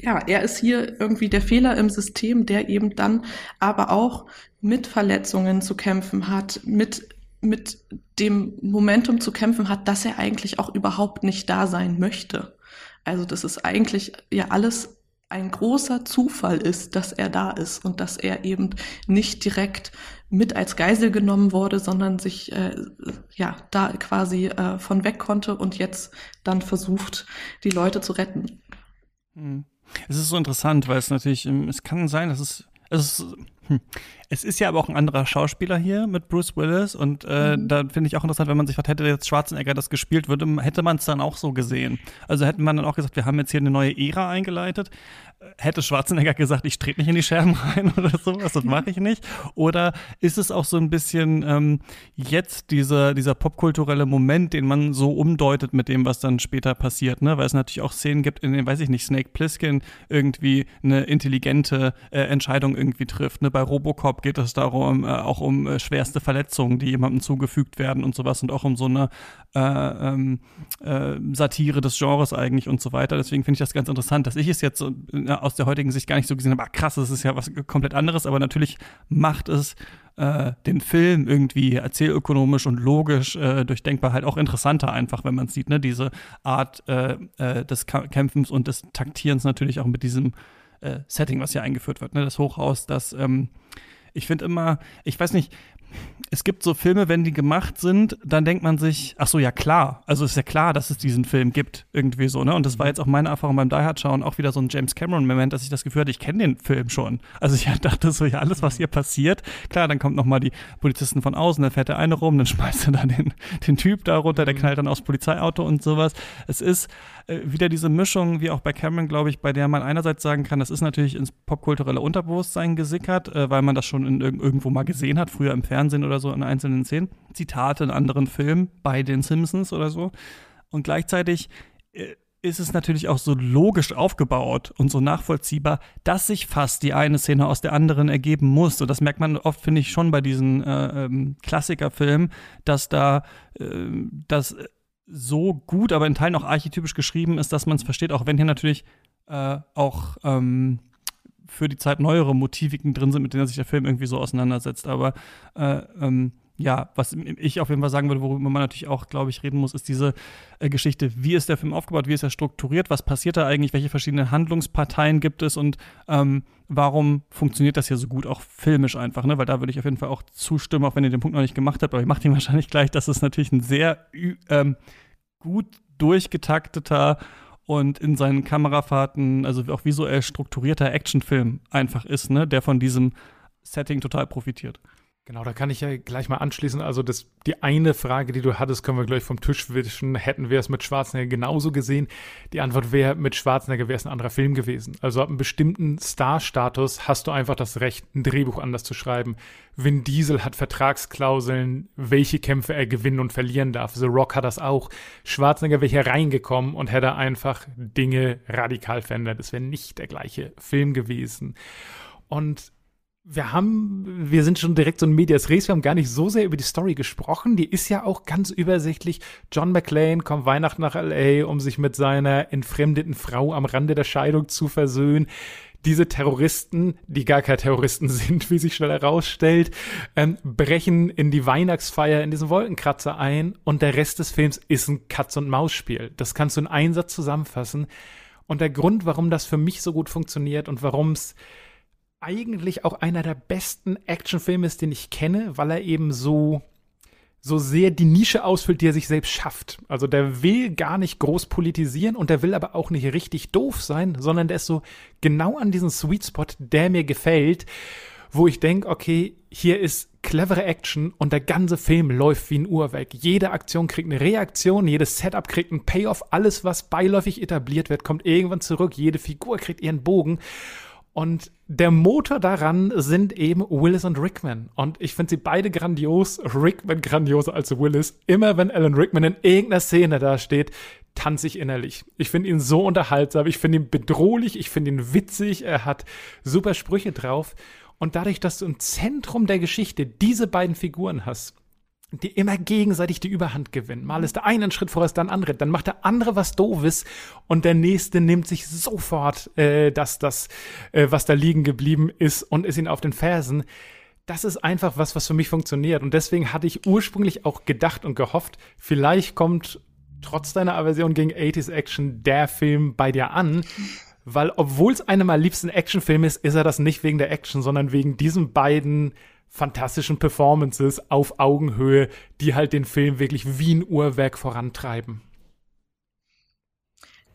ja, er ist hier irgendwie der Fehler im System, der eben dann aber auch mit Verletzungen zu kämpfen hat, mit, mit dem Momentum zu kämpfen hat, dass er eigentlich auch überhaupt nicht da sein möchte. Also, dass es eigentlich ja alles ein großer Zufall ist, dass er da ist und dass er eben nicht direkt mit als Geisel genommen wurde, sondern sich äh, ja da quasi äh, von weg konnte und jetzt dann versucht, die Leute zu retten. Hm. Es ist so interessant, weil es natürlich, ähm, es kann sein, dass es, es ist, hm. es ist ja aber auch ein anderer Schauspieler hier mit Bruce Willis und äh, Mhm. da finde ich auch interessant, wenn man sich fragt, hätte jetzt Schwarzenegger das gespielt, würde, hätte man es dann auch so gesehen. Also hätte man dann auch gesagt, wir haben jetzt hier eine neue Ära eingeleitet. Hätte Schwarzenegger gesagt, ich trete nicht in die Scherben rein <laughs> oder sowas, das mache ich nicht? Oder ist es auch so ein bisschen ähm, jetzt dieser, dieser popkulturelle Moment, den man so umdeutet mit dem, was dann später passiert, ne? Weil es natürlich auch Szenen gibt, in denen, weiß ich nicht, Snake Plissken irgendwie eine intelligente äh, Entscheidung irgendwie trifft. Ne? Bei Robocop geht es darum, äh, auch um äh, schwerste Verletzungen, die jemandem zugefügt werden und sowas und auch um so eine äh, ähm, äh, Satire des Genres eigentlich und so weiter. Deswegen finde ich das ganz interessant, dass ich es jetzt so, äh, aus der heutigen Sicht gar nicht so gesehen habe, ah, krass, das ist ja was komplett anderes, aber natürlich macht es äh, den Film irgendwie erzählökonomisch und logisch äh, durchdenkbar halt auch interessanter einfach, wenn man sieht, ne, diese Art äh, äh, des Kämpfens und des Taktierens natürlich auch mit diesem äh, Setting, was hier eingeführt wird, ne, das Hochhaus, das ähm, ich finde immer, ich weiß nicht, es gibt so Filme, wenn die gemacht sind, dann denkt man sich, ach so, ja klar. Also ist ja klar, dass es diesen Film gibt, irgendwie so, ne? Und das war jetzt auch meine Erfahrung beim Die Hard schauen, auch wieder so ein James Cameron-Moment, dass ich das Gefühl hatte, ich kenne den Film schon. Also ich <laughs> dachte so, ja, alles, was hier passiert, klar, dann kommt nochmal die Polizisten von außen, dann fährt der eine rum, dann <laughs> schmeißt er da den, den Typ da runter, der knallt dann aufs Polizeiauto und sowas. Es ist äh, wieder diese Mischung, wie auch bei Cameron, glaube ich, bei der man einerseits sagen kann, das ist natürlich ins popkulturelle Unterbewusstsein gesickert, äh, weil man das schon in, irgendwo mal gesehen hat, früher im Fernsehen oder so in einzelnen Szenen. Zitate in anderen Filmen, bei den Simpsons oder so. Und gleichzeitig äh, ist es natürlich auch so logisch aufgebaut und so nachvollziehbar, dass sich fast die eine Szene aus der anderen ergeben muss. Und das merkt man oft, finde ich, schon bei diesen äh, ähm, Klassikerfilmen, dass da äh, das so gut, aber in Teilen auch archetypisch geschrieben ist, dass man es versteht, auch wenn hier natürlich äh, auch ähm, für die Zeit neuere Motiviken drin sind, mit denen sich der Film irgendwie so auseinandersetzt. Aber äh, ähm, ja, was ich auf jeden Fall sagen würde, worüber man natürlich auch, glaube ich, reden muss, ist diese äh, Geschichte, wie ist der Film aufgebaut, wie ist er strukturiert, was passiert da eigentlich, welche verschiedenen Handlungsparteien gibt es und ähm, warum funktioniert das hier so gut, auch filmisch einfach, ne? Weil da würde ich auf jeden Fall auch zustimmen, auch wenn ihr den Punkt noch nicht gemacht habt, aber ich mache den <laughs> wahrscheinlich gleich, dass es natürlich ein sehr ähm, gut durchgetakteter und in seinen Kamerafahrten, also auch visuell strukturierter Actionfilm einfach ist, ne, der von diesem Setting total profitiert. Genau, da kann ich ja gleich mal anschließen. Also das, die eine Frage, die du hattest, können wir gleich vom Tisch wischen. Hätten wir es mit Schwarzenegger genauso gesehen? Die Antwort wäre, mit Schwarzenegger wäre es ein anderer Film gewesen. Also ab einem bestimmten Star-Status hast du einfach das Recht, ein Drehbuch anders zu schreiben. Vin Diesel hat Vertragsklauseln, welche Kämpfe er gewinnen und verlieren darf. The Rock hat das auch. Schwarzenegger wäre hier reingekommen und hätte einfach Dinge radikal verändert. Es wäre nicht der gleiche Film gewesen. Und wir haben, wir sind schon direkt so ein Medias Res, wir haben gar nicht so sehr über die Story gesprochen. Die ist ja auch ganz übersichtlich. John McClane kommt Weihnachten nach LA, um sich mit seiner entfremdeten Frau am Rande der Scheidung zu versöhnen. Diese Terroristen, die gar keine Terroristen <laughs> sind, wie sich schnell herausstellt, ähm, brechen in die Weihnachtsfeier in diesen Wolkenkratzer ein und der Rest des Films ist ein Katz-und-Maus-Spiel. Das kannst du in einen Satz zusammenfassen. Und der Grund, warum das für mich so gut funktioniert und warum es eigentlich auch einer der besten Actionfilme ist, den ich kenne, weil er eben so so sehr die Nische ausfüllt, die er sich selbst schafft. Also der will gar nicht groß politisieren und der will aber auch nicht richtig doof sein, sondern der ist so genau an diesem Sweet Spot, der mir gefällt, wo ich denke, okay, hier ist clevere Action und der ganze Film läuft wie ein Uhrwerk. Jede Aktion kriegt eine Reaktion, jedes Setup kriegt einen Payoff, alles, was beiläufig etabliert wird, kommt irgendwann zurück, jede Figur kriegt ihren Bogen. Und der Motor daran sind eben Willis und Rickman. Und ich finde sie beide grandios. Rickman grandioser als Willis. Immer wenn Alan Rickman in irgendeiner Szene da steht, tanze ich innerlich. Ich finde ihn so unterhaltsam. Ich finde ihn bedrohlich. Ich finde ihn witzig. Er hat super Sprüche drauf. Und dadurch, dass du im Zentrum der Geschichte diese beiden Figuren hast, die immer gegenseitig die Überhand gewinnen. Mal ist der eine einen Schritt voraus, dann andere. Dann macht der andere was Doofes und der nächste nimmt sich sofort äh, das, das äh, was da liegen geblieben ist und ist ihn auf den Fersen. Das ist einfach was, was für mich funktioniert. Und deswegen hatte ich ursprünglich auch gedacht und gehofft, vielleicht kommt trotz deiner Aversion gegen 80s Action der Film bei dir an. Weil, obwohl es einem meiner liebsten Actionfilme ist, ist er das nicht wegen der Action, sondern wegen diesen beiden fantastischen Performances auf Augenhöhe, die halt den Film wirklich wie ein Uhrwerk vorantreiben.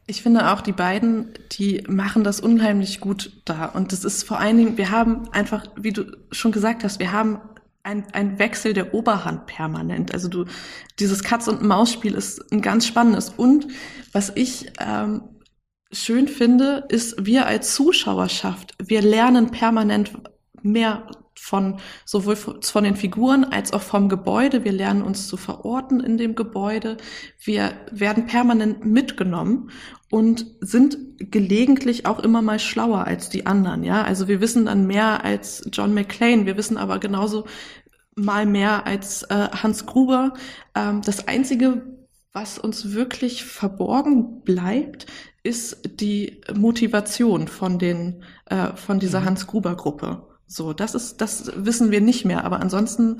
Ich finde auch die beiden, die machen das unheimlich gut da. Und das ist vor allen Dingen, wir haben einfach, wie du schon gesagt hast, wir haben ein, ein Wechsel der Oberhand permanent. Also du, dieses Katz- und Maus-Spiel ist ein ganz spannendes. Und was ich ähm, schön finde, ist, wir als Zuschauerschaft, wir lernen permanent mehr von sowohl von den Figuren als auch vom Gebäude. Wir lernen uns zu verorten in dem Gebäude. Wir werden permanent mitgenommen und sind gelegentlich auch immer mal schlauer als die anderen. Ja, also wir wissen dann mehr als John McClane. Wir wissen aber genauso mal mehr als äh, Hans Gruber. Ähm, das einzige, was uns wirklich verborgen bleibt, ist die Motivation von den äh, von dieser mhm. Hans Gruber Gruppe. So, das ist, das wissen wir nicht mehr. Aber ansonsten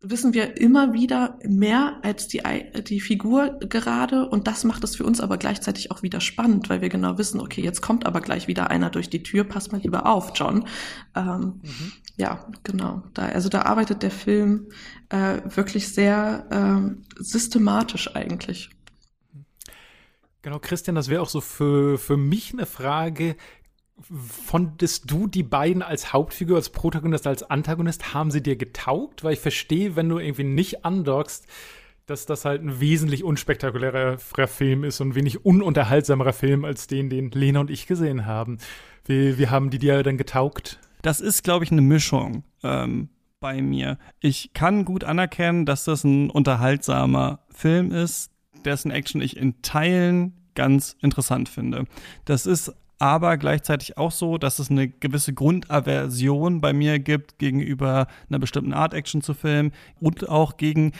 wissen wir immer wieder mehr als die, die Figur gerade und das macht es für uns aber gleichzeitig auch wieder spannend, weil wir genau wissen, okay, jetzt kommt aber gleich wieder einer durch die Tür, pass mal lieber auf, John. Ähm, mhm. Ja, genau. Da, also da arbeitet der Film äh, wirklich sehr äh, systematisch eigentlich. Genau, Christian, das wäre auch so für, für mich eine Frage. Fandest du die beiden als Hauptfigur, als Protagonist, als Antagonist, haben sie dir getaugt? Weil ich verstehe, wenn du irgendwie nicht andockst, dass das halt ein wesentlich unspektakulärer Film ist und wenig ununterhaltsamerer Film als den, den Lena und ich gesehen haben. Wie, wie haben die dir dann getaugt? Das ist, glaube ich, eine Mischung ähm, bei mir. Ich kann gut anerkennen, dass das ein unterhaltsamer Film ist, dessen Action ich in Teilen ganz interessant finde. Das ist aber gleichzeitig auch so, dass es eine gewisse Grundaversion bei mir gibt gegenüber einer bestimmten Art Action zu filmen und auch gegen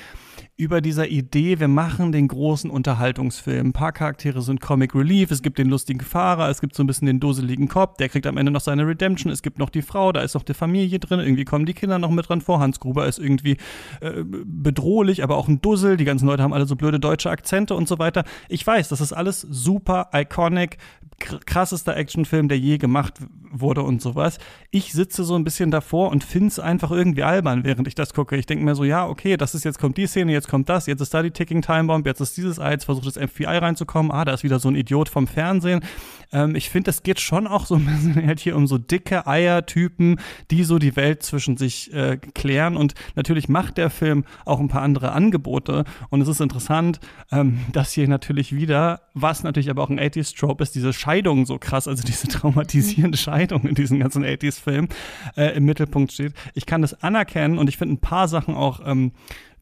über dieser Idee, wir machen den großen Unterhaltungsfilm. Ein paar Charaktere sind Comic Relief, es gibt den lustigen Fahrer, es gibt so ein bisschen den doseligen Cop, der kriegt am Ende noch seine Redemption, es gibt noch die Frau, da ist noch die Familie drin, irgendwie kommen die Kinder noch mit dran vor. Hans Gruber ist irgendwie äh, bedrohlich, aber auch ein Dussel, die ganzen Leute haben alle so blöde deutsche Akzente und so weiter. Ich weiß, das ist alles super iconic, krassester Actionfilm, der je gemacht wurde und sowas. Ich sitze so ein bisschen davor und finde es einfach irgendwie albern, während ich das gucke. Ich denke mir so, ja, okay, das ist jetzt kommt die Szene, jetzt kommt das, jetzt ist da die Ticking Time Bomb, jetzt ist dieses Ei, jetzt versucht das FBI reinzukommen, ah, da ist wieder so ein Idiot vom Fernsehen. Ähm, ich finde, es geht schon auch so ein bisschen <laughs> halt hier um so dicke Eiertypen, die so die Welt zwischen sich äh, klären und natürlich macht der Film auch ein paar andere Angebote und es ist interessant, ähm, dass hier natürlich wieder, was natürlich aber auch ein 80s-Trope ist, diese Scheidung so krass, also diese <laughs> traumatisierende Scheidung in diesem ganzen 80s-Film äh, im Mittelpunkt steht. Ich kann das anerkennen und ich finde ein paar Sachen auch ähm,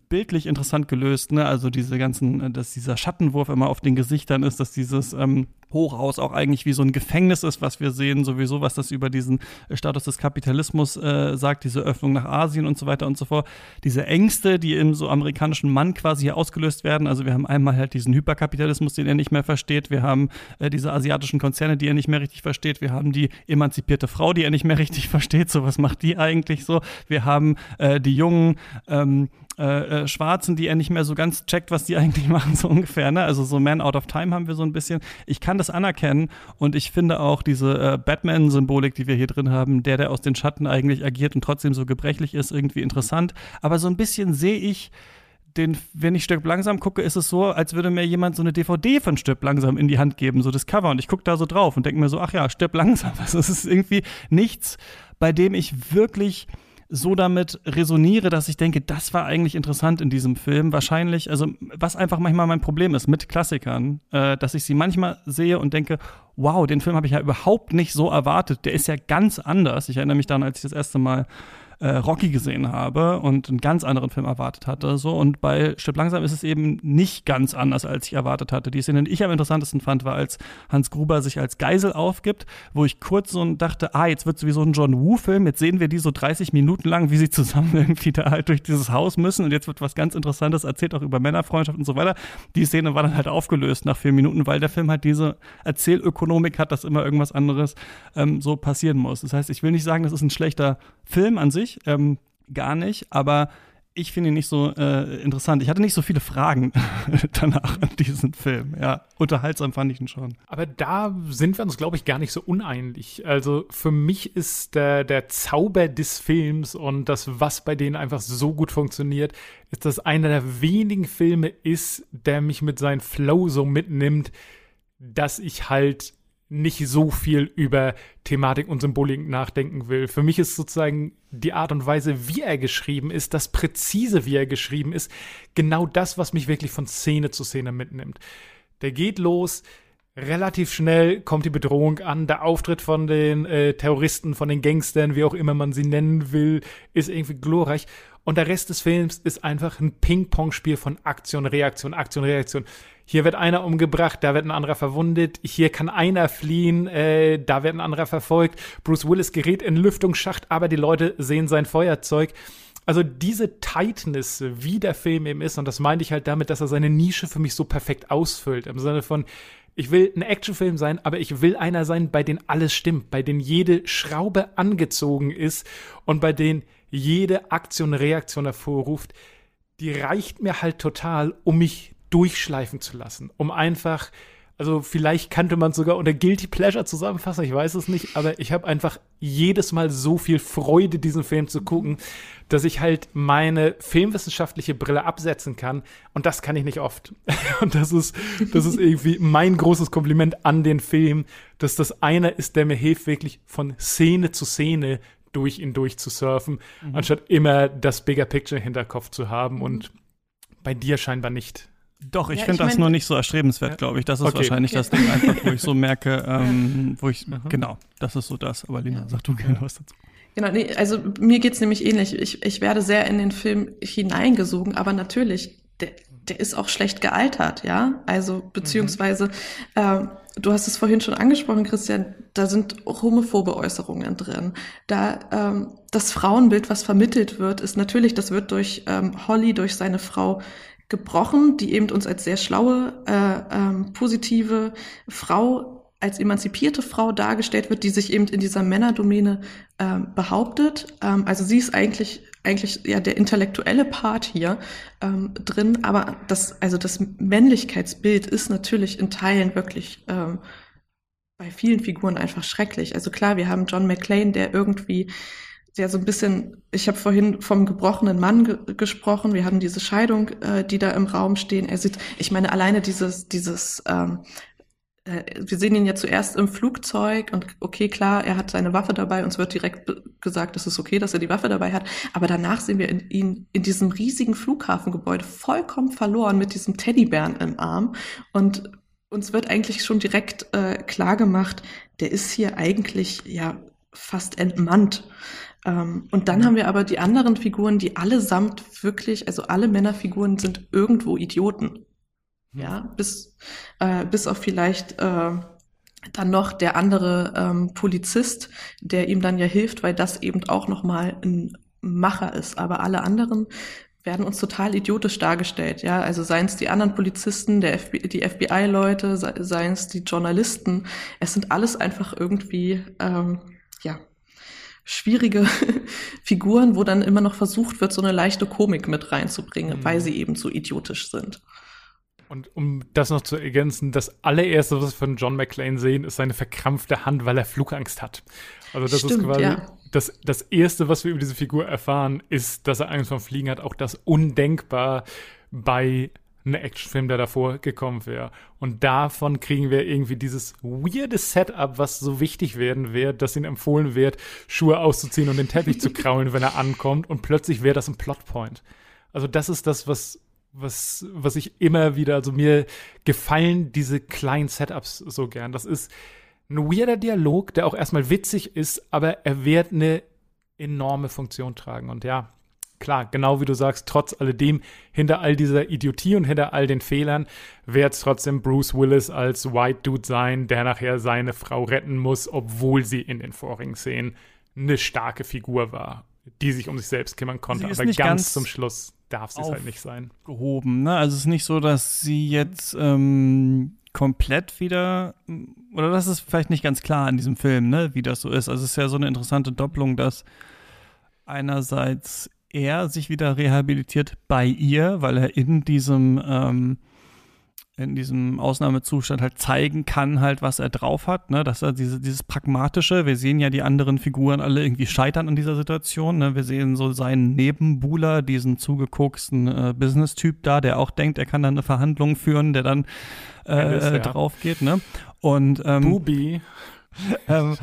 bildlich interessant gelöst, ne? Also diese ganzen, äh, dass dieser Schattenwurf immer auf den Gesichtern ist, dass dieses ähm, Hochhaus auch eigentlich wie so ein Gefängnis ist, was wir sehen, sowieso, was das über diesen äh, Status des Kapitalismus äh, sagt, diese Öffnung nach Asien und so weiter und so fort. Diese Ängste, die im so amerikanischen Mann quasi hier ausgelöst werden. Also wir haben einmal halt diesen Hyperkapitalismus, den er nicht mehr versteht. Wir haben äh, diese asiatischen Konzerne, die er nicht mehr richtig versteht. Wir haben die emanzipierte Frau, die er nicht mehr <laughs> richtig versteht. So, was macht die eigentlich so? Wir haben äh, die jungen ähm, äh, äh, Schwarzen, die er nicht mehr so ganz checkt, was die <laughs> eigentlich machen, so ungefähr. Ne? Also so Man Out of Time haben wir so ein bisschen. Ich kann das anerkennen und ich finde auch diese äh, Batman-Symbolik, die wir hier drin haben, der, der aus den Schatten eigentlich agiert und trotzdem so gebrechlich ist, irgendwie interessant. Aber so ein bisschen sehe ich den, wenn ich Stück langsam gucke, ist es so, als würde mir jemand so eine DVD von Stirb langsam in die Hand geben, so das Cover. Und ich gucke da so drauf und denke mir so, ach ja, Stirb langsam. <laughs> Also es ist irgendwie nichts, bei dem ich wirklich so damit resoniere, dass ich denke, das war eigentlich interessant in diesem Film. Wahrscheinlich, also was einfach manchmal mein Problem ist mit Klassikern, äh, dass ich sie manchmal sehe und denke, wow, den Film habe ich ja überhaupt nicht so erwartet. Der ist ja ganz anders. Ich erinnere mich daran, als ich das erste Mal äh, Rocky gesehen habe und einen ganz anderen Film erwartet hatte. So. Und bei Stirb langsam ist es eben nicht ganz anders, als ich erwartet hatte. Die Szene, die ich am interessantesten fand, war, als Hans Gruber sich als Geisel aufgibt, wo ich kurz so dachte, ah, jetzt wird sowieso ein John Woo-Film, jetzt sehen wir die so 30 Minuten lang, wie sie zusammen <laughs> irgendwie da halt durch dieses Haus müssen und jetzt wird was ganz Interessantes erzählt, auch über Männerfreundschaft und so weiter. Die Szene war dann halt aufgelöst nach vier Minuten, weil der Film halt diese Erzählökonomik hat, dass immer irgendwas anderes ähm, so passieren muss. Das heißt, ich will nicht sagen, das ist ein schlechter Film an sich, ähm, gar nicht, aber ich finde ihn nicht so äh, interessant. Ich hatte nicht so viele Fragen <laughs> danach an diesen Film. Ja, unterhaltsam fand ich ihn schon. Aber da sind wir uns, glaube ich, gar nicht so uneinig. Also für mich ist der, der Zauber des Films und das, was bei denen einfach so gut funktioniert, ist, dass einer der wenigen Filme ist, der mich mit seinem Flow so mitnimmt, dass ich halt nicht so viel über Thematik und Symbolik nachdenken will. Für mich ist sozusagen die Art und Weise, wie er geschrieben ist, das präzise, wie er geschrieben ist, genau das, was mich wirklich von Szene zu Szene mitnimmt. Der geht los, relativ schnell kommt die Bedrohung an, der Auftritt von den äh, Terroristen, von den Gangstern, wie auch immer man sie nennen will, ist irgendwie glorreich. Und der Rest des Films ist einfach ein Ping-Pong-Spiel von Aktion, Reaktion, Aktion, Reaktion. Hier wird einer umgebracht, da wird ein anderer verwundet, hier kann einer fliehen, äh, da wird ein anderer verfolgt. Bruce Willis gerät in Lüftungsschacht, aber die Leute sehen sein Feuerzeug. Also diese Tightness, wie der Film eben ist, und das meinte ich halt damit, dass er seine Nische für mich so perfekt ausfüllt. Im Sinne von, ich will ein Actionfilm sein, aber ich will einer sein, bei dem alles stimmt, bei dem jede Schraube angezogen ist und bei dem jede Aktion Reaktion hervorruft. die reicht mir halt total, um mich durchschleifen zu lassen, um einfach also vielleicht kannte man sogar unter Guilty Pleasure zusammenfassen, ich weiß es nicht, aber ich habe einfach jedes Mal so viel Freude, diesen Film zu gucken, dass ich halt meine filmwissenschaftliche Brille absetzen kann und das kann ich nicht oft. <laughs> Und das ist, das ist irgendwie mein großes Kompliment an den Film, dass das einer ist, der mir hilft, wirklich von Szene zu Szene durch ihn durch zu surfen, mhm. anstatt immer das Bigger Picture hinter Kopf zu haben und bei dir scheinbar nicht. Doch, ich ja, finde das mein, nur nicht so erstrebenswert, ja. glaube ich. Das ist okay. wahrscheinlich okay. das Ding einfach, wo ich so merke, <laughs> ähm, wo ich, mhm. genau, das ist so das. Aber Lina, ja. sag du gerne was dazu. Genau, nee, also mir geht's nämlich ähnlich. Ich, ich werde sehr in den Film hineingesogen, aber natürlich, der, der ist auch schlecht gealtert, ja. Also, beziehungsweise, mhm. äh, du hast es vorhin schon angesprochen, Christian, da sind homophobe Äußerungen drin. Da ähm, das Frauenbild, was vermittelt wird, ist natürlich, das wird durch ähm, Holly, durch seine Frau gebrochen, die eben uns als sehr schlaue, äh, ähm, positive Frau, als emanzipierte Frau dargestellt wird, die sich eben in dieser Männerdomäne ähm, behauptet. Ähm, also sie ist eigentlich eigentlich ja der intellektuelle Part hier ähm, drin, aber das also das Männlichkeitsbild ist natürlich in Teilen wirklich ähm, bei vielen Figuren einfach schrecklich. Also klar, wir haben John McClane, der irgendwie der so ein bisschen, ich habe vorhin vom gebrochenen Mann ge gesprochen, wir haben diese Scheidung, äh, die da im Raum stehen. Er sieht, ich meine, alleine dieses, dieses, ähm, äh, wir sehen ihn ja zuerst im Flugzeug und okay, klar, er hat seine Waffe dabei, uns wird direkt gesagt, es ist okay, dass er die Waffe dabei hat, aber danach sehen wir in, ihn in diesem riesigen Flughafengebäude vollkommen verloren mit diesem Teddybären im Arm und uns wird eigentlich schon direkt äh, klar gemacht, der ist hier eigentlich ja fast entmannt. Ähm, und dann haben wir aber die anderen Figuren, die allesamt wirklich, also alle Männerfiguren sind irgendwo Idioten. Ja, bis, äh, bis auf vielleicht äh, dann noch der andere ähm, Polizist, der ihm dann ja hilft, weil das eben auch nochmal ein Macher ist. Aber alle anderen werden uns total idiotisch dargestellt, ja. Also seien es die anderen Polizisten, der FBI, die FBI-Leute, seien es die Journalisten. Es sind alles einfach irgendwie, ähm, ja, schwierige <laughs> Figuren, wo dann immer noch versucht wird, so eine leichte Komik mit reinzubringen, mhm. weil sie eben so idiotisch sind. Und um das noch zu ergänzen, das allererste, was wir von John McClane sehen, ist seine verkrampfte Hand, weil er Flugangst hat. Also das Stimmt, ist quasi ja. das, das Erste, was wir über diese Figur erfahren, ist, dass er Angst vor Fliegen hat. Auch das undenkbar bei ein Actionfilm, der davor gekommen wäre. Und davon kriegen wir irgendwie dieses weirde Setup, was so wichtig werden wird, dass ihm empfohlen wird, Schuhe auszuziehen und den Teppich zu kraulen, wenn er ankommt. Und plötzlich wäre das ein Plotpoint. Also das ist das, was was, was ich immer wieder, also mir gefallen diese kleinen Setups so gern. Das ist ein weirder Dialog, der auch erstmal witzig ist, aber er wird eine enorme Funktion tragen. Und ja, klar, genau wie du sagst, trotz alledem, hinter all dieser Idiotie und hinter all den Fehlern, wird es trotzdem Bruce Willis als White Dude sein, der nachher seine Frau retten muss, obwohl sie in den vorigen Szenen eine starke Figur war, die sich um sich selbst kümmern konnte. Aber ganz, ganz, zum Schluss darf sie es halt nicht sein. Gehoben, ne? Also es ist nicht so, dass sie jetzt ähm, komplett wieder, oder das ist vielleicht nicht ganz klar in diesem Film, ne, wie das so ist. Also es ist ja so eine interessante Doppelung, dass einerseits er sich wieder rehabilitiert bei ihr, weil er in diesem ähm, in diesem Ausnahmezustand halt zeigen kann, halt, was er drauf hat, ne? Dass er diese, dieses Pragmatische, wir sehen ja die anderen Figuren alle irgendwie scheitern an dieser Situation. Ne? Wir sehen so seinen Nebenbuhler, diesen zugegucksten äh, Business-Typ da, der auch denkt, er kann dann eine Verhandlung führen, der dann äh, ist, ja. drauf geht, ne? Und ähm, Bubi. <laughs> ähm,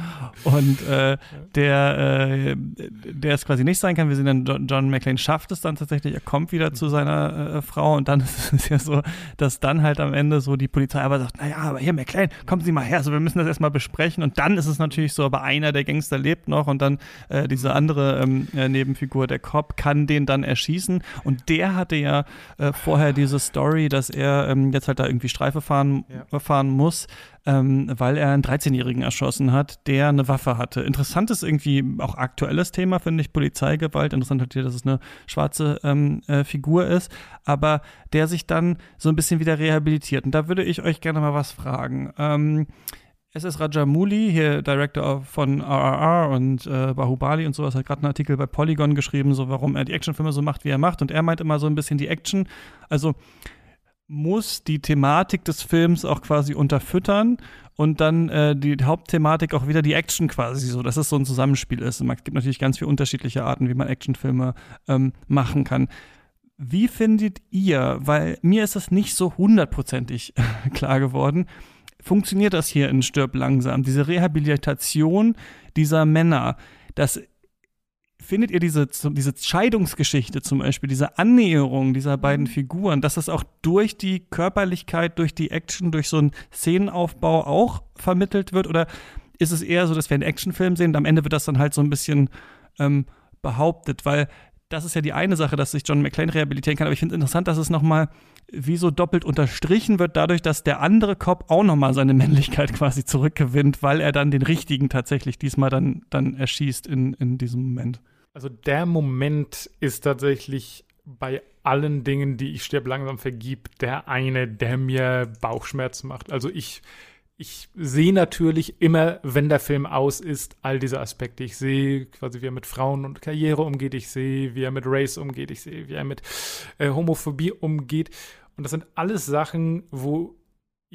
und äh, der, äh, der es quasi nicht sein kann. Wir sehen dann, John McClane schafft es dann tatsächlich, er kommt wieder zu seiner äh, Frau und dann <laughs> ist es ja so, dass dann halt am Ende so die Polizei aber sagt, naja, aber hier McClane, kommen Sie mal her, also wir müssen das erstmal besprechen. Und dann ist es natürlich so, aber einer der Gangster lebt noch und dann äh, diese andere ähm, äh, Nebenfigur, der Cop, kann den dann erschießen. Und der hatte ja äh, vorher diese Story, dass er ähm, jetzt halt da irgendwie Streife fahren, ja. fahren muss, ähm, weil er einen 13-Jährigen erschossen hat, der eine Waffe hatte. Interessant ist irgendwie auch aktuelles Thema, finde ich, Polizeigewalt. Interessant halt hier, dass es eine schwarze ähm, äh, Figur ist, aber der sich dann so ein bisschen wieder rehabilitiert. Und da würde ich euch gerne mal was fragen. Ähm, SS Rajamouli, hier Director von RRR und äh, Bahubali und sowas, hat gerade einen Artikel bei Polygon geschrieben, so warum er die Actionfilme so macht, wie er macht. Und er meint immer so ein bisschen die Action. Also muss die Thematik des Films auch quasi unterfüttern und dann äh, die Hauptthematik auch wieder die Action quasi, so dass es so ein Zusammenspiel ist. Es gibt natürlich ganz viele unterschiedliche Arten, wie man Actionfilme ähm, machen kann. Wie findet ihr, weil mir ist das nicht so hundertprozentig <laughs> klar geworden, funktioniert das hier in Stirb langsam? Diese Rehabilitation dieser Männer, das findet ihr diese, diese Scheidungsgeschichte zum Beispiel, diese Annäherung dieser beiden mhm. Figuren, dass das auch durch die Körperlichkeit, durch die Action, durch so einen Szenenaufbau auch vermittelt wird? Oder ist es eher so, dass wir einen Actionfilm sehen und am Ende wird das dann halt so ein bisschen ähm, behauptet? Weil das ist ja die eine Sache, dass sich John McClane rehabilitieren kann, aber ich finde es interessant, dass es nochmal wie so doppelt unterstrichen wird, dadurch, dass der andere Cop auch nochmal seine Männlichkeit quasi zurückgewinnt, weil er dann den richtigen tatsächlich diesmal dann, dann erschießt in, in diesem Moment. Also der Moment ist tatsächlich bei allen Dingen, die ich stirb langsam vergib, der eine, der mir Bauchschmerzen macht. Also ich ich sehe natürlich immer, wenn der Film aus ist, all diese Aspekte. Ich sehe quasi, wie er mit Frauen und Karriere umgeht. Ich sehe, wie er mit Race umgeht. Ich sehe, wie er mit äh, Homophobie umgeht. Und das sind alles Sachen, wo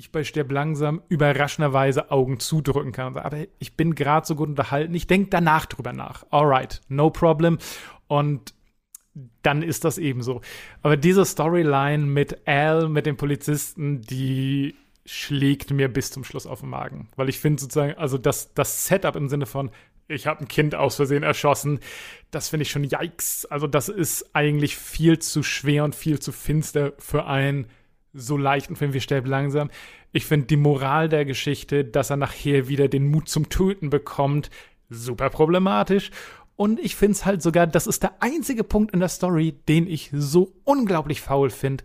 ich bei Sterb langsam überraschenderweise Augen zudrücken kann. Aber ich bin gerade so gut unterhalten. Ich denke danach drüber nach. Alright, no problem. Und dann ist das eben so. Aber diese Storyline mit Al, mit dem Polizisten, die schlägt mir bis zum Schluss auf den Magen. Weil ich finde sozusagen, also das, das Setup im Sinne von, ich habe ein Kind aus Versehen erschossen, das finde ich schon yikes. Also das ist eigentlich viel zu schwer und viel zu finster für einen so leichten Film wie Sterb langsam. Ich finde die Moral der Geschichte, dass er nachher wieder den Mut zum Töten bekommt, super problematisch. Und ich finde es halt sogar, das ist der einzige Punkt in der Story, den ich so unglaublich faul finde,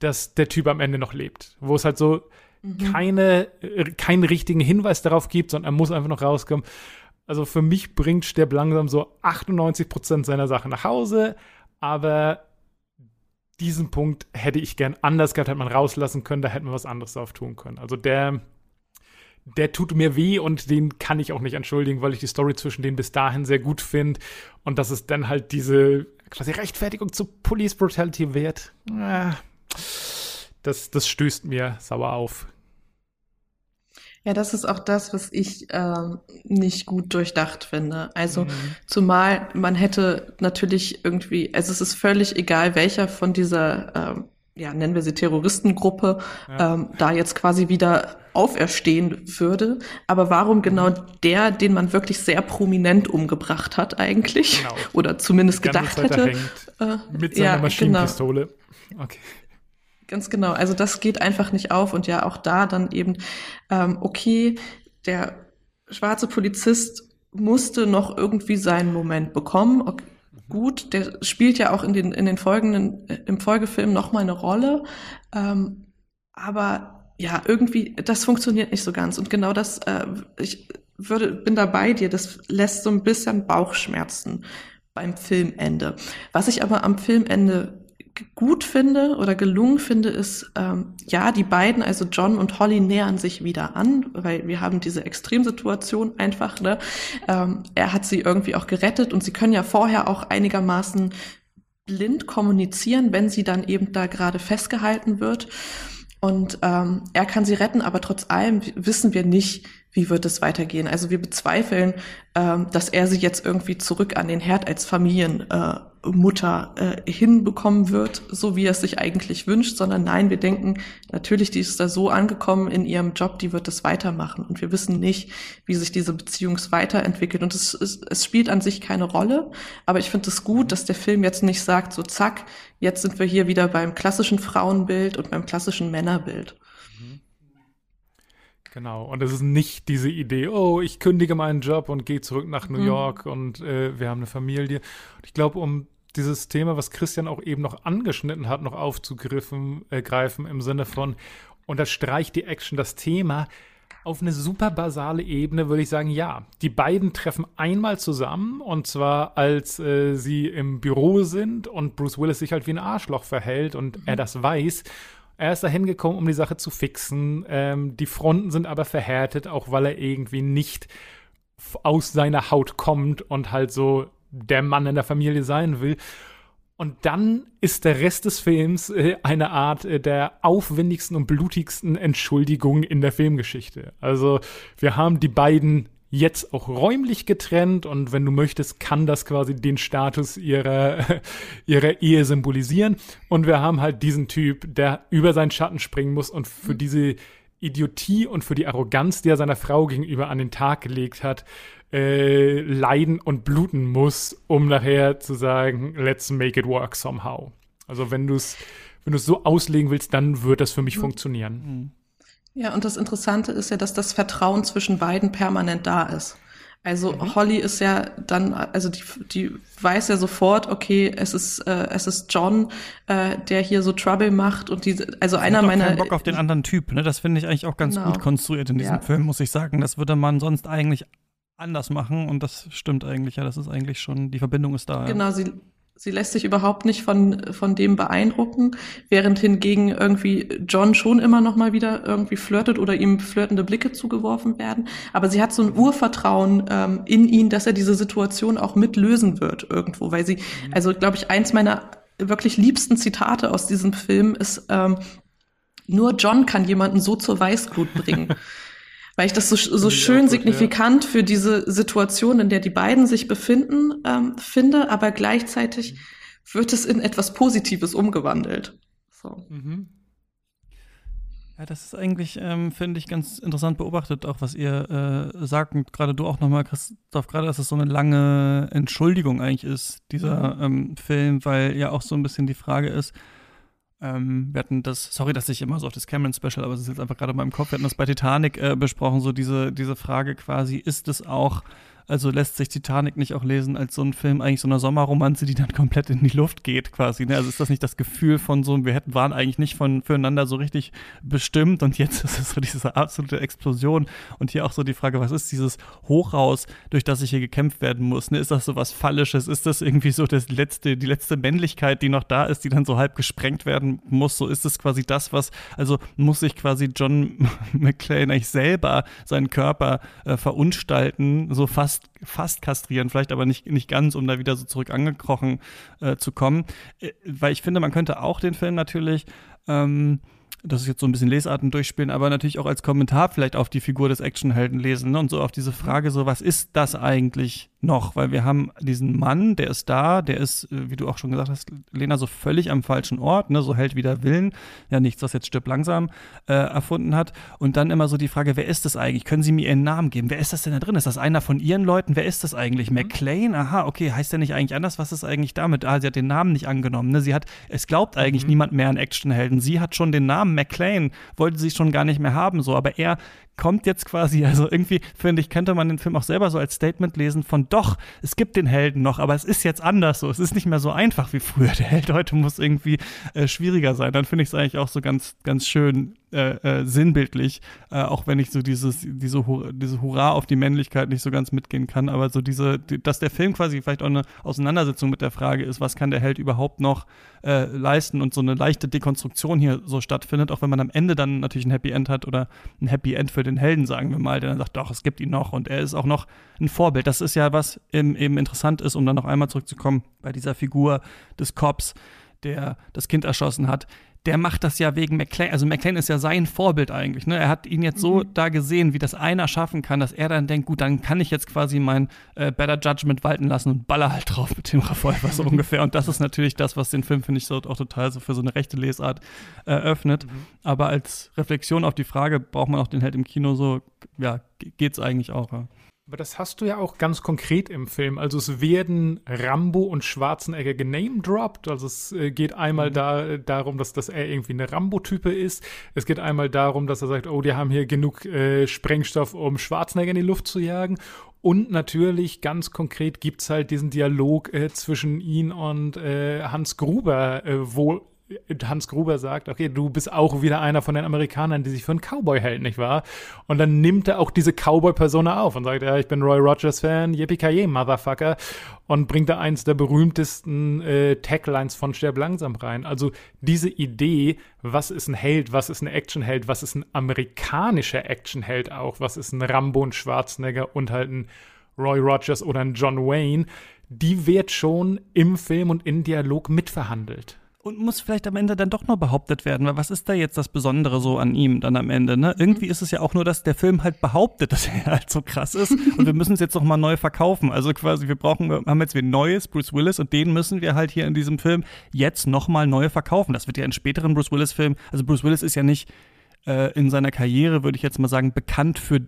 dass der Typ am Ende noch lebt. Wo es halt so, mhm. keine, äh, keinen richtigen Hinweis darauf gibt, sondern er muss einfach noch rauskommen. Also für mich bringt Sterb langsam so 98 Prozent seiner Sachen nach Hause, aber diesen Punkt hätte ich gern anders gehabt, hätte man rauslassen können, da hätte man was anderes drauf tun können. Also der, der tut mir weh und den kann ich auch nicht entschuldigen, weil ich die Story zwischen denen bis dahin sehr gut finde und dass es dann halt diese quasi Rechtfertigung zu Police Brutality. Äh, das, das stößt mir sauer auf. Ja, das ist auch das, was ich äh, nicht gut durchdacht finde. Also mhm. zumal man hätte natürlich irgendwie, also es ist völlig egal, welcher von dieser, ähm, ja, nennen wir sie Terroristengruppe, ja. ähm, da jetzt quasi wieder auferstehen würde. Aber warum genau mhm. der, den man wirklich sehr prominent umgebracht hat eigentlich? Genau. Oder zumindest gedacht hätte. Äh, mit seiner ja, Maschinenpistole. Genau. Okay. Ganz genau. Also das geht einfach nicht auf und ja auch da dann eben, ähm, okay, der schwarze Polizist musste noch irgendwie seinen Moment bekommen. Okay, gut, der spielt ja auch in den, in den folgenden, im Folgefilm nochmal eine Rolle. Ähm, aber ja, irgendwie, das funktioniert nicht so ganz. Und genau das, äh, ich würde, bin da bei dir, das lässt so ein bisschen Bauchschmerzen beim Filmende. Was ich aber am Filmende gut finde oder gelungen finde, ist, ähm, ja, die beiden, also John und Holly, nähern sich wieder an, weil wir haben diese Extremsituation einfach, ne? Ähm, er hat sie irgendwie auch gerettet und sie können ja vorher auch einigermaßen blind kommunizieren, wenn sie dann eben da gerade festgehalten wird. Und ähm, er kann sie retten, aber trotz allem wissen wir nicht, wie wird es weitergehen. Also wir bezweifeln, ähm, dass er sie jetzt irgendwie zurück an den Herd als Familien äh, Mutter äh, hinbekommen wird, so wie er es sich eigentlich wünscht, sondern nein, wir denken, natürlich, die ist da so angekommen in ihrem Job, die wird das weitermachen. Und wir wissen nicht, wie sich diese Beziehung weiterentwickelt. Und es, es, es spielt an sich keine Rolle. Aber ich finde es gut, dass der Film jetzt nicht sagt, so zack, jetzt sind wir hier wieder beim klassischen Frauenbild und beim klassischen Männerbild. Genau, und es ist nicht diese Idee, oh, ich kündige meinen Job und gehe zurück nach New mhm. York und äh, wir haben eine Familie. Und ich glaube, um dieses Thema, was Christian auch eben noch angeschnitten hat, noch aufzugreifen, äh, greifen im Sinne von unterstreicht die Action das Thema. Auf eine super basale Ebene würde ich sagen, ja. Die beiden treffen einmal zusammen und zwar als äh, sie im Büro sind und Bruce Willis sich halt wie ein Arschloch verhält und mhm. er das weiß Er ist da hingekommen, um die Sache zu fixen. Ähm, die Fronten sind aber verhärtet, auch weil er irgendwie nicht aus seiner Haut kommt und halt so der Mann in der Familie sein will. Und dann ist der Rest des Films äh, eine Art äh, der aufwendigsten und blutigsten Entschuldigung in der Filmgeschichte. Also wir haben die beiden jetzt auch räumlich getrennt und wenn du möchtest, kann das quasi den Status ihrer, <laughs> ihrer Ehe symbolisieren. Und wir haben halt diesen Typ, der über seinen Schatten springen muss und für mhm. diese Idiotie und für die Arroganz, die er seiner Frau gegenüber an den Tag gelegt hat, äh, leiden und bluten muss, um nachher zu sagen, let's make it work somehow. Also wenn du es wenn du es so auslegen willst, dann wird das für mich mhm. funktionieren. Ja, und das Interessante ist ja, dass das Vertrauen zwischen beiden permanent da ist. Also mhm. Holly ist ja dann, also die, die weiß ja sofort, okay, es ist, äh, es ist John, äh, der hier so Trouble macht und die, also Sie einer hat meiner. Bock auf den anderen Typ, ne? Das finde ich eigentlich auch ganz genau. gut konstruiert in diesem ja. Film, muss ich sagen. Das würde man sonst eigentlich anders machen und das stimmt eigentlich ja. Das ist eigentlich schon, die Verbindung ist da. Genau, ja. sie Sie lässt sich überhaupt nicht von, von dem beeindrucken, während hingegen irgendwie John schon immer noch mal wieder irgendwie flirtet oder ihm flirtende Blicke zugeworfen werden. Aber sie hat so ein Urvertrauen ähm, in ihn, dass er diese Situation auch mitlösen wird irgendwo, weil sie, mhm. also glaube ich, eins meiner wirklich liebsten Zitate aus diesem Film ist, ähm, nur John kann jemanden so zur Weißglut bringen. <laughs> weil ich das so, so schön gut, signifikant ja. für diese Situation, in der die beiden sich befinden, ähm, finde, aber gleichzeitig wird es in etwas Positives umgewandelt. So. Mhm. Ja, das ist eigentlich, ähm, finde ich, ganz interessant beobachtet, auch was ihr äh, sagt. Und gerade du auch nochmal, Christoph, gerade, dass es so eine lange Entschuldigung eigentlich ist, dieser mhm. ähm, Film, weil ja auch so ein bisschen die Frage ist, ähm, wir hatten das, sorry, dass ich immer so auf das Cameron-Special, aber es ist jetzt einfach gerade in meinem Kopf, wir hatten das bei Titanic äh, besprochen, so diese, diese Frage quasi, ist es auch also lässt sich Titanic nicht auch lesen als so ein Film, eigentlich so eine Sommerromanze, die dann komplett in die Luft geht quasi. Ne? Also ist das nicht das Gefühl von so, wir hätten, waren eigentlich nicht von, füreinander so richtig bestimmt und jetzt <laughs> ist es so diese absolute Explosion. Und hier auch so die Frage, was ist dieses Hochhaus, durch das ich hier gekämpft werden muss? Ne? Ist das so was Fallisches? Ist das irgendwie so das letzte, die letzte Männlichkeit, die noch da ist, die dann so halb gesprengt werden muss? So ist es quasi das, was, also muss sich quasi John <laughs> McClane eigentlich selber seinen Körper äh, verunstalten, so fast fast, fast kastrieren, vielleicht aber nicht, nicht ganz, um da wieder so zurück angekrochen äh, zu kommen. Äh, weil ich finde, man könnte auch den Film natürlich ähm, das ist jetzt so ein bisschen Lesarten durchspielen, aber natürlich auch als Kommentar vielleicht auf die Figur des Actionhelden lesen ne? und so auf diese Frage so, was ist das eigentlich noch? Weil wir haben diesen Mann, der ist da, der ist, äh, wie du auch schon gesagt hast, Lena, so völlig am falschen Ort, ne? so hält wieder Willen, ja nichts, was jetzt stirbt langsam äh, erfunden hat und dann immer so die Frage, wer ist das eigentlich? Können Sie mir Ihren Namen geben? Wer ist das denn da drin? Ist das einer von Ihren Leuten? Wer ist das eigentlich? Mhm. McLean? Aha, okay, heißt der nicht eigentlich anders? Was ist eigentlich damit? Ah, sie hat den Namen nicht angenommen, ne? Sie hat, es glaubt eigentlich mhm. niemand mehr an Actionhelden. Sie hat schon den Namen McLean wollte sie schon gar nicht mehr haben, so, aber er kommt jetzt quasi, also irgendwie, finde ich, könnte man den Film auch selber so als Statement lesen von doch, es gibt den Helden noch, aber es ist jetzt anders so. Es ist nicht mehr so einfach wie früher. Der Held heute muss irgendwie äh, schwieriger sein. Dann finde ich es eigentlich auch so ganz, ganz schön äh, äh, sinnbildlich, äh, auch wenn ich so dieses, diese, diese Hurra auf die Männlichkeit nicht so ganz mitgehen kann, aber so diese, die, dass der Film quasi vielleicht auch eine Auseinandersetzung mit der Frage ist, was kann der Held überhaupt noch äh, leisten? Und so eine leichte Dekonstruktion hier so stattfindet, auch wenn man am Ende dann natürlich ein Happy End hat oder ein Happy End für den Helden, sagen wir mal, der dann sagt, doch, es gibt ihn noch. Und er ist auch noch ein Vorbild. Das ist ja was eben, eben interessant ist, um dann noch einmal zurückzukommen bei dieser Figur des Cops, der das Kind erschossen hat der macht das ja wegen McLean. Also McLean ist ja sein Vorbild eigentlich. Ne? Er hat ihn jetzt so mhm. da gesehen, wie das einer schaffen kann, dass er dann denkt, gut, dann kann ich jetzt quasi mein äh, Better Judgment walten lassen und baller halt drauf mit dem Revolver so <laughs> ungefähr. Und das ist natürlich das, was den Film, finde ich, so auch total so für so eine rechte Lesart eröffnet. Mhm. Aber als Reflexion auf die Frage, braucht man auch den Held im Kino so, ja, geht's eigentlich auch. Ja. Aber das hast du ja auch ganz konkret im Film. Also es werden Rambo und Schwarzenegger genamedropped. Also es äh, geht einmal mhm. da, darum, dass, dass er irgendwie eine Rambo-Type ist. Es geht einmal darum, dass er sagt, oh, die haben hier genug äh, Sprengstoff, um Schwarzenegger in die Luft zu jagen. Und natürlich ganz konkret gibt es halt diesen Dialog äh, zwischen ihn und äh, Hans Gruber, äh, wo Hans Gruber sagt, okay, du bist auch wieder einer von den Amerikanern, die sich für einen Cowboy hält, nicht wahr? Und dann nimmt er auch diese Cowboy-Persona auf und sagt, ja, ich bin Roy Rogers-Fan, yippie Motherfucker. Und bringt da eins der berühmtesten äh, Taglines von Sterb langsam rein. Also diese Idee, was ist ein Held, was ist ein Actionheld, was ist ein amerikanischer Actionheld auch, was ist ein Rambo, ein Schwarzenegger und halt ein Roy Rogers oder ein John Wayne, die wird schon im Film und in Dialog mitverhandelt. Und muss vielleicht am Ende dann doch noch behauptet werden, weil was ist da jetzt das Besondere so an ihm dann am Ende? Ne? Irgendwie ist es ja auch nur, dass der Film halt behauptet, <laughs> dass er halt so krass ist und wir müssen es jetzt noch mal neu verkaufen. Also quasi, wir brauchen, wir haben jetzt wieder neues Bruce Willis und den müssen wir halt hier in diesem Film jetzt noch mal neu verkaufen. Das wird ja in späteren Bruce Willis Filmen, also Bruce Willis ist ja nicht äh, in seiner Karriere, würde ich jetzt mal sagen, bekannt für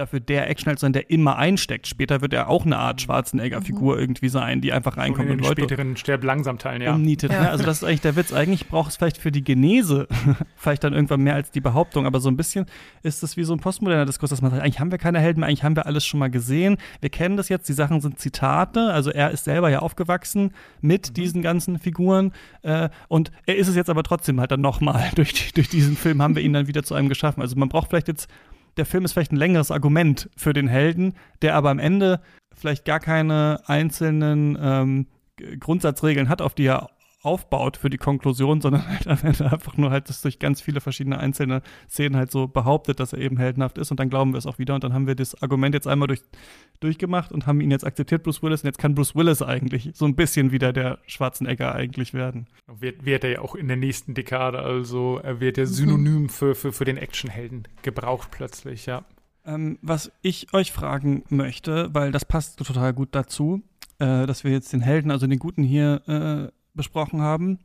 dafür der Actionheld sein, der immer einsteckt. Später wird er auch eine Art Schwarzenegger-Figur mhm. irgendwie sein, die einfach reinkommt und, und Leute späteren Sterb langsam teilen, ja. Umnietet. Ja. Ne? Also das ist eigentlich der Witz. Eigentlich braucht es vielleicht für die Genese <laughs> vielleicht dann irgendwann mehr als die Behauptung, aber so ein bisschen ist das wie so ein postmoderner Diskurs, dass man sagt, eigentlich haben wir keine Helden mehr, eigentlich haben wir alles schon mal gesehen. Wir kennen das jetzt, die Sachen sind Zitate, also er ist selber ja aufgewachsen mit mhm. diesen ganzen Figuren äh, und er ist es jetzt aber trotzdem halt dann nochmal. <laughs> Durch, durch diesen Film haben wir ihn dann wieder zu einem geschaffen. Also man braucht vielleicht jetzt der Film ist vielleicht ein längeres Argument für den Helden, der aber am Ende vielleicht gar keine einzelnen ähm, Grundsatzregeln hat, auf die er aufbaut für die Konklusion, sondern halt am Ende einfach nur halt das durch ganz viele verschiedene einzelne Szenen halt so behauptet, dass er eben heldenhaft ist und dann glauben wir es auch wieder und dann haben wir das Argument jetzt einmal durch, durchgemacht und haben ihn jetzt akzeptiert, Bruce Willis, und jetzt kann Bruce Willis eigentlich so ein bisschen wieder der Schwarzenegger eigentlich werden. Wird, wird er ja auch in der nächsten Dekade, also er wird ja synonym mhm. für, für, für den Actionhelden gebraucht plötzlich, ja. Ähm, was ich euch fragen möchte, weil das passt total gut dazu, äh, dass wir jetzt den Helden, also den Guten hier äh, besprochen haben.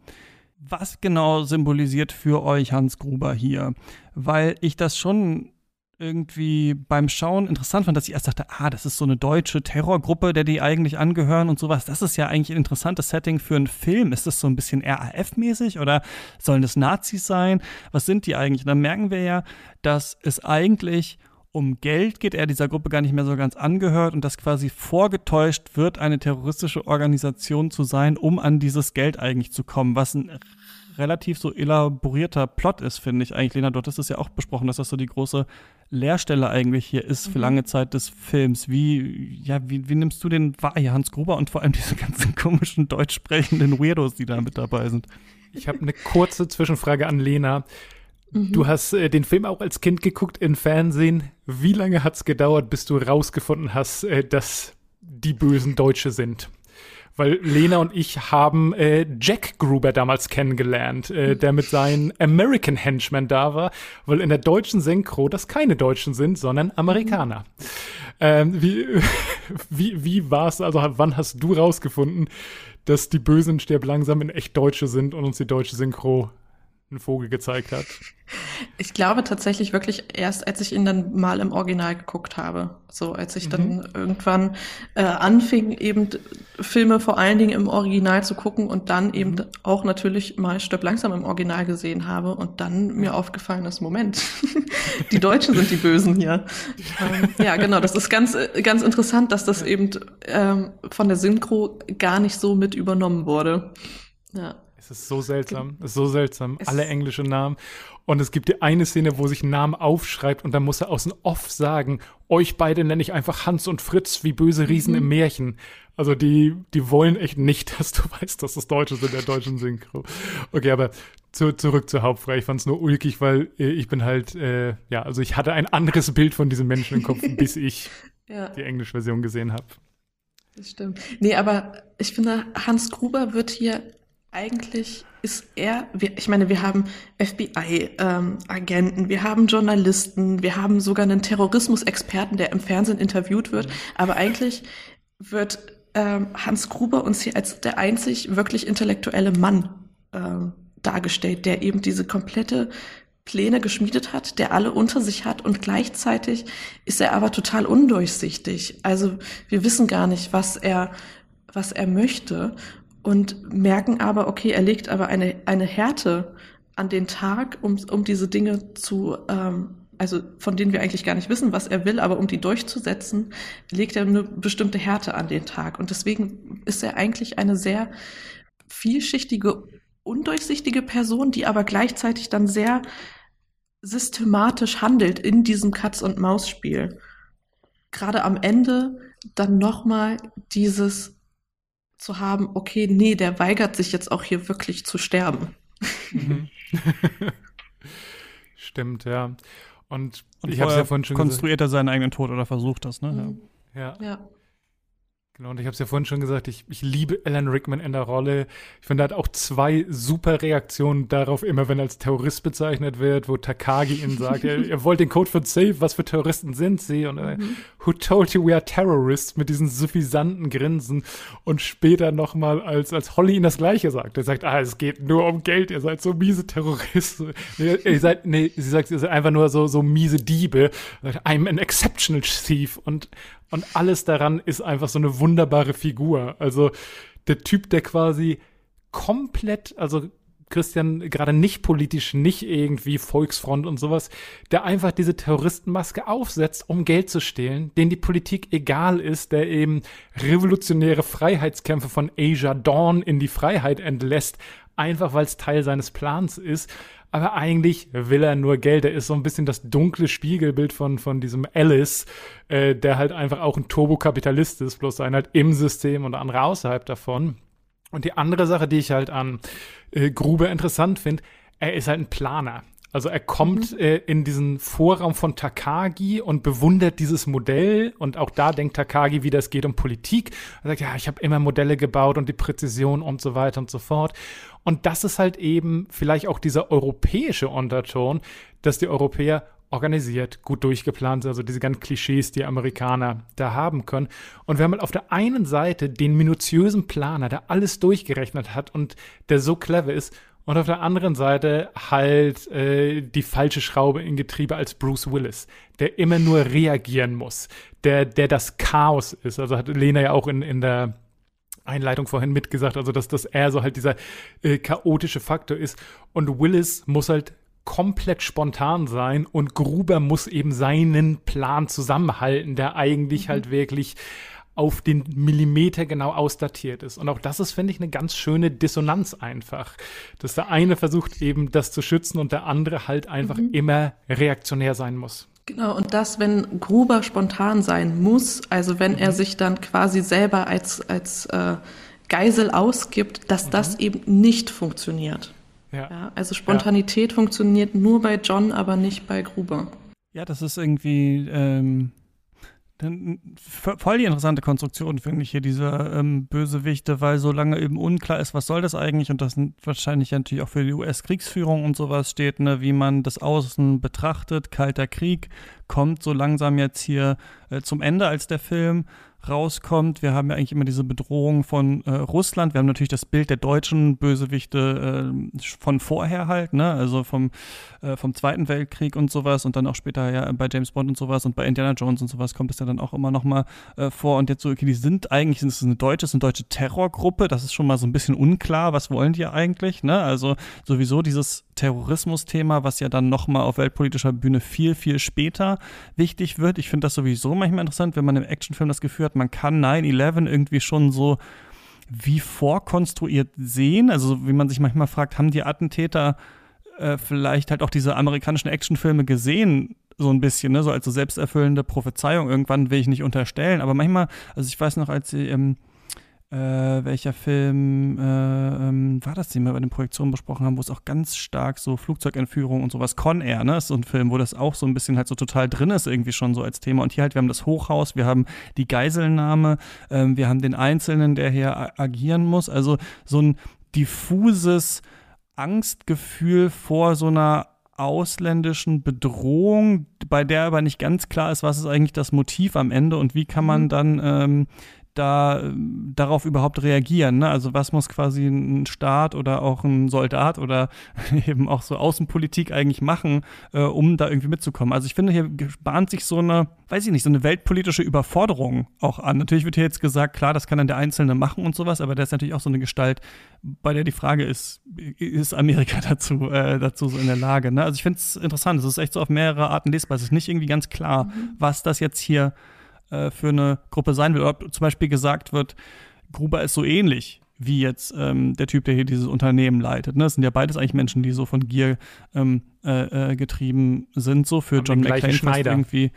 Was genau symbolisiert für euch Hans Gruber hier? Weil ich das schon irgendwie beim Schauen interessant fand, dass ich erst dachte, ah, das ist so eine deutsche Terrorgruppe, der die eigentlich angehören und sowas. Das ist ja eigentlich ein interessantes Setting für einen Film. Ist das so ein bisschen RAF-mäßig oder sollen das Nazis sein? Was sind die eigentlich? Und dann merken wir ja, dass es eigentlich um Geld geht, er dieser Gruppe gar nicht mehr so ganz angehört und dass quasi vorgetäuscht wird, eine terroristische Organisation zu sein, um an dieses Geld eigentlich zu kommen, was ein relativ so elaborierter Plot ist, finde ich eigentlich. Lena, dort ist es ja auch besprochen, dass das so die große Leerstelle eigentlich hier ist für mhm. lange Zeit des Films. Wie, ja, wie, wie nimmst du den wahr, hier Hans Gruber und vor allem diese ganzen komischen deutsch sprechenden Weirdos, die da mit dabei sind? Ich habe eine kurze Zwischenfrage an Lena. Du mhm. hast äh, den Film auch als Kind geguckt im Fernsehen. Wie lange hat es gedauert, bis du rausgefunden hast, äh, dass die bösen Deutsche sind? Weil Lena und ich haben äh, Jack Gruber damals kennengelernt, äh, der mit seinen American Henchmen da war, weil in der deutschen Synchro das keine Deutschen sind, sondern Amerikaner. Mhm. Ähm, wie <laughs> wie, wie war es, also wann hast du rausgefunden, dass die Bösen stirb langsam in echt Deutsche sind und uns die deutsche Synchro einen Vogel gezeigt hat. <laughs> Ich glaube tatsächlich wirklich erst, als ich ihn dann mal im Original geguckt habe. So, als ich mhm. dann irgendwann äh, anfing, eben Filme vor allen Dingen im Original zu gucken und dann eben mhm. auch natürlich mal Stirb langsam im Original gesehen habe und dann mir aufgefallen ist, Moment, <laughs> die Deutschen sind die Bösen hier. ähm, ja, genau, das ist ganz, ganz interessant, dass das eben ähm, von der Synchro gar nicht so mit übernommen wurde. Ja. Es ist so seltsam. Es ist so seltsam. Es Alle englische Namen. Und es gibt die eine Szene, wo sich ein Name aufschreibt und dann muss er aus dem Off sagen, euch beide nenne ich einfach Hans und Fritz wie böse Riesen mhm. im Märchen. Also die, die wollen echt nicht, <laughs> dass du weißt, dass das Deutsche sind, der deutschen Synchro. Okay, aber zu, zurück zur Hauptfrage. Ich fand es nur ulkig, weil äh, ich bin halt, äh, ja, also ich hatte ein anderes Bild von diesem Menschen im Kopf, <laughs> bis ich ja. die englische Version gesehen habe. Das stimmt. Nee, aber ich finde, Hans Gruber wird hier eigentlich ist er, ich meine, wir haben FBI-Agenten, ähm, wir haben Journalisten, wir haben sogar einen Terrorismusexperten, der im Fernsehen interviewt wird, aber eigentlich wird ähm, Hans Gruber uns hier als der einzig wirklich intellektuelle Mann ähm, dargestellt, der eben diese komplette Pläne geschmiedet hat, der alle unter sich hat und gleichzeitig ist er aber total undurchsichtig. Also wir wissen gar nicht, was er was er möchte und merken aber, okay, er legt aber eine, eine Härte an den Tag, um, um diese Dinge zu, ähm, also von denen wir eigentlich gar nicht wissen, was er will, aber um die durchzusetzen, legt er eine bestimmte Härte an den Tag. Und deswegen ist er eigentlich eine sehr vielschichtige undurchsichtige Person, die aber gleichzeitig dann sehr systematisch handelt in diesem Katz-und-Maus-Spiel. Gerade am Ende dann nochmal dieses zu haben, okay, nee, der weigert sich jetzt auch hier wirklich zu sterben. Mhm. <laughs> Stimmt, ja. Und, Und ich habe ja vorhin schon konstruiert gesagt. er seinen eigenen Tod oder versucht das, ne? Mhm. Ja. ja. Genau, und ich habe es ja vorhin schon gesagt, ich, ich liebe Alan Rickman in der Rolle. Ich finde, er hat auch zwei super Reaktionen darauf, immer wenn er als Terrorist bezeichnet wird, wo Takagi ihn <laughs> sagt, er, er wollte den Code für Safe, was für Terroristen sind sie? Und äh, mhm. who told you we are terrorists? Mit diesen suffisanten Grinsen. Und später nochmal, als, als Holly ihn das Gleiche sagt. Er sagt, ah, es geht nur um Geld, ihr seid so miese Terroristen. <laughs> Nee, ihr seid, nee, sie sagt, ihr seid einfach nur so, so miese Diebe. I'm an exceptional thief. Und und alles daran ist einfach so eine wunderbare Figur. Also der Typ, der quasi komplett, also Christian gerade nicht politisch, nicht irgendwie Volksfront und sowas, der einfach diese Terroristenmaske aufsetzt, um Geld zu stehlen, den die Politik egal ist, der eben revolutionäre Freiheitskämpfe von Asia Dawn in die Freiheit entlässt, einfach weil es Teil seines Plans ist aber eigentlich will er nur Geld. Er ist so ein bisschen das dunkle Spiegelbild von, von diesem Alice, äh, der halt einfach auch ein Turbokapitalist ist, bloß sein halt im System und andere außerhalb davon. Und die andere Sache, die ich halt an äh, Grube interessant finde, er ist halt ein Planer. Also er kommt mhm. äh, in diesen Vorraum von Takagi und bewundert dieses Modell und auch da denkt Takagi, wie das geht um Politik. Er sagt, ja, ich habe immer Modelle gebaut und die Präzision und so weiter und so fort. Und das ist halt eben vielleicht auch dieser europäische Unterton, dass die Europäer organisiert, gut durchgeplant sind, also diese ganzen Klischees, die Amerikaner da haben können. Und wir haben halt auf der einen Seite den minutiösen Planer, der alles durchgerechnet hat und der so clever ist, und auf der anderen Seite halt äh, die falsche Schraube in Getriebe als Bruce Willis, der immer nur reagieren muss, der, der das Chaos ist. Also hat Lena ja auch in, in der Einleitung vorhin mitgesagt, also dass, dass er so halt dieser äh, chaotische Faktor ist. Und Willis muss halt komplett spontan sein und Gruber muss eben seinen Plan zusammenhalten, der eigentlich mhm. halt wirklich auf den Millimeter genau ausdatiert ist. Und auch das ist, finde ich, eine ganz schöne Dissonanz einfach. Dass der eine versucht eben das zu schützen und der andere halt einfach mhm. immer reaktionär sein muss. Genau, und das, wenn Gruber spontan sein muss, also wenn er mhm. sich dann quasi selber als, als äh, Geisel ausgibt, dass mhm. das eben nicht funktioniert. Ja. ja also Spontanität ja. funktioniert nur bei John, aber nicht bei Gruber. Ja, das ist irgendwie ähm, dann, voll die interessante Konstruktion, finde ich hier, dieser ähm, Bösewichte, weil solange eben unklar ist, was soll das eigentlich und das wahrscheinlich natürlich auch für die US-Kriegsführung und sowas steht, ne, wie man das Außen betrachtet, Kalter Krieg kommt so langsam jetzt hier äh, zum Ende als der Film rauskommt. Wir haben ja eigentlich immer diese Bedrohung von äh, Russland. Wir haben natürlich das Bild der deutschen Bösewichte äh, von vorher halt, ne? Also vom, äh, vom Zweiten Weltkrieg und sowas und dann auch später ja bei James Bond und sowas und bei Indiana Jones und sowas kommt es ja dann auch immer noch mal äh, vor. Und jetzt so, okay, die sind eigentlich, sind es eine deutsche, eine deutsche Terrorgruppe. Das ist schon mal so ein bisschen unklar. Was wollen die eigentlich, ne? Also sowieso dieses Terrorismus-Thema, was ja dann noch mal auf weltpolitischer Bühne viel, viel später wichtig wird. Ich finde das sowieso manchmal interessant, wenn man im Actionfilm das Gefühl hat, man kann 9-11 irgendwie schon so wie vorkonstruiert sehen. Also wie man sich manchmal fragt, haben die Attentäter äh, vielleicht halt auch diese amerikanischen Actionfilme gesehen, so ein bisschen, ne? so als so selbsterfüllende Prophezeiung. Irgendwann will ich nicht unterstellen, aber manchmal, also ich weiß noch, als sie ähm, äh, welcher Film äh, ähm, war das, den wir bei den Projektionen besprochen haben, wo es auch ganz stark so Flugzeugentführung und sowas, Con Air, ne, ist so ein Film, wo das auch so ein bisschen halt so total drin ist, irgendwie schon so als Thema. Und hier halt, wir haben das Hochhaus, wir haben die Geiselnahme, ähm, wir haben den Einzelnen, der hier agieren muss. Also so ein diffuses Angstgefühl vor so einer ausländischen Bedrohung, bei der aber nicht ganz klar ist, was ist eigentlich das Motiv am Ende und wie kann man mhm. dann ähm, da darauf überhaupt reagieren. Ne? Also was muss quasi ein Staat oder auch ein Soldat oder <laughs> eben auch so Außenpolitik eigentlich machen, äh, um da irgendwie mitzukommen. Also ich finde, hier bahnt sich so eine, weiß ich nicht, so eine weltpolitische Überforderung auch an. Natürlich wird hier jetzt gesagt, klar, das kann dann der Einzelne machen und sowas, aber der ist natürlich auch so eine Gestalt, bei der die Frage ist, ist Amerika <laughs> dazu, äh, dazu so in der Lage? Ne? Also ich finde es interessant, es ist echt so auf mehrere Arten lesbar. Es ist nicht irgendwie ganz klar, mhm. was das jetzt hier äh, für eine Gruppe sein will. Oder zum Beispiel gesagt wird, Gruber ist so ähnlich wie jetzt ähm, der Typ, der hier dieses Unternehmen leitet. Ne? Das sind ja beides eigentlich Menschen, die so von Gier ähm, äh, äh, getrieben sind, so für Haben John McClane irgendwie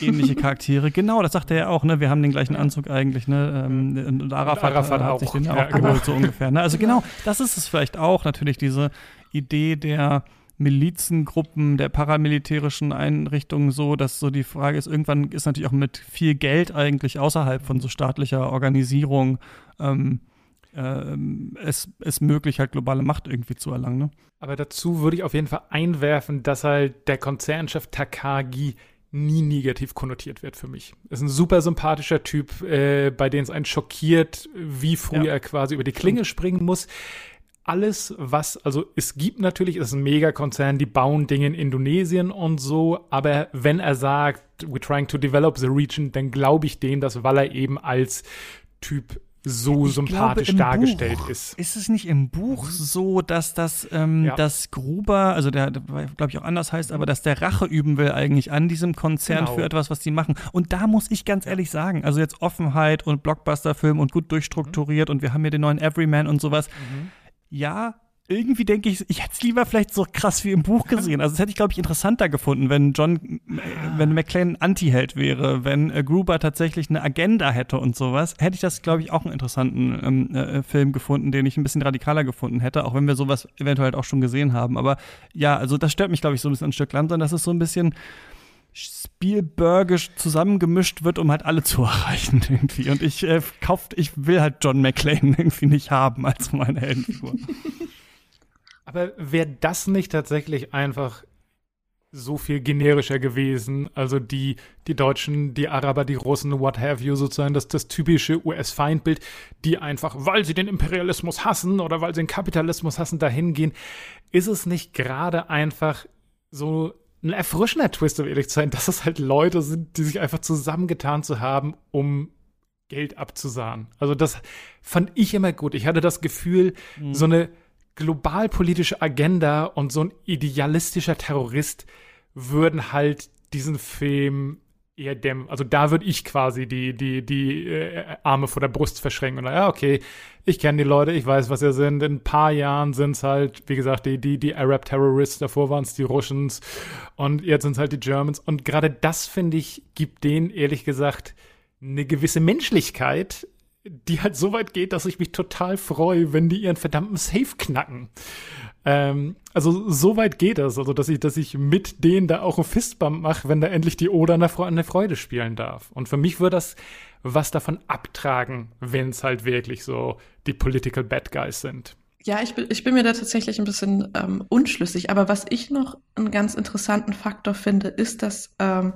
ähnliche Charaktere. <laughs> Genau, das sagt er ja auch, ne? Wir haben den gleichen Anzug eigentlich, ne? Ähm, und Arafat, Arafat hat auch. sich den Ja, auch genau. geholt, so ungefähr. Ne? Also genau, das ist es vielleicht auch, natürlich diese Idee der Milizengruppen, der paramilitärischen Einrichtungen so, dass so die Frage ist, irgendwann ist natürlich auch mit viel Geld eigentlich außerhalb von so staatlicher Organisierung ähm, ähm, es, es möglich, halt globale Macht irgendwie zu erlangen. Ne? Aber dazu würde ich auf jeden Fall einwerfen, dass halt der Konzernchef Takagi nie negativ konnotiert wird für mich. Ist ein super sympathischer Typ, äh, bei dem es einen schockiert, wie früh Ja. er quasi über die Klinge springen muss. Alles, was, also es gibt natürlich, es ist ein Megakonzern, die bauen Dinge in Indonesien und so, aber wenn er sagt, we're trying to develop the region, dann glaube ich dem das, weil er eben als Typ so Ich sympathisch glaube, dargestellt Buch ist. Ist es nicht im Buch so, dass das, ähm, Ja. dass Gruber, also der, glaube ich auch anders heißt, aber dass der Rache üben will eigentlich an diesem Konzern Genau. für etwas, was die machen. Und da muss ich ganz ehrlich sagen, also jetzt Offenheit und Blockbuster-Film und gut durchstrukturiert und wir haben hier den neuen Everyman und sowas. Ja, irgendwie denke ich, ich hätte es lieber vielleicht so krass wie im Buch gesehen. Also das hätte ich, glaube ich, interessanter gefunden, wenn John, äh, wenn McClane ein Anti-Held wäre, wenn äh, Gruber tatsächlich eine Agenda hätte und sowas, hätte ich das, glaube ich, auch einen interessanten ähm, äh, Film gefunden, den ich ein bisschen radikaler gefunden hätte, auch wenn wir sowas eventuell halt auch schon gesehen haben. Aber ja, also das stört mich, glaube ich, so ein bisschen ein Stück langsam, dass es so ein bisschen Spielbergisch zusammengemischt wird, um halt alle zu <laughs> erreichen irgendwie. Und ich äh, kauft, ich will halt John McClane <laughs> irgendwie nicht haben als meine Heldenfigur. <laughs> Aber wäre das nicht tatsächlich einfach so viel generischer gewesen? Also die, die Deutschen, die Araber, die Russen, what have you, sozusagen, das, das typische US-Feindbild, die einfach, weil sie den Imperialismus hassen oder weil sie den Kapitalismus hassen, dahin gehen. Ist es nicht gerade einfach so ein erfrischender Twist, um ehrlich zu sein, dass es halt Leute sind, die sich einfach zusammengetan zu haben, um Geld abzusahnen. Also das fand ich immer gut. Ich hatte das Gefühl, so eine globalpolitische Agenda und so ein idealistischer Terrorist würden halt diesen Film eher dämmen. Also da würde ich quasi die, die, die äh, Arme vor der Brust verschränken und ja, okay, ich kenne die Leute, ich weiß, was sie sind. In ein paar Jahren sind es halt, wie gesagt, die, die, die Arab Terrorists, davor waren es die Russians und jetzt sind es halt die Germans. Und gerade das, finde ich, gibt denen, ehrlich gesagt, eine gewisse Menschlichkeit, die halt so weit geht, dass ich mich total freue, wenn die ihren verdammten Safe knacken. Ähm, also so weit geht das, also dass ich, dass ich mit denen da auch einen Fistbump mache, wenn da endlich die Oder der, Fre der Freude spielen darf. Und für mich würde das was davon abtragen, wenn es halt wirklich so die Political Bad Guys sind. Ja, ich bin, ich bin mir da tatsächlich ein bisschen ähm, unschlüssig. Aber was ich noch einen ganz interessanten Faktor finde, ist, dass ähm,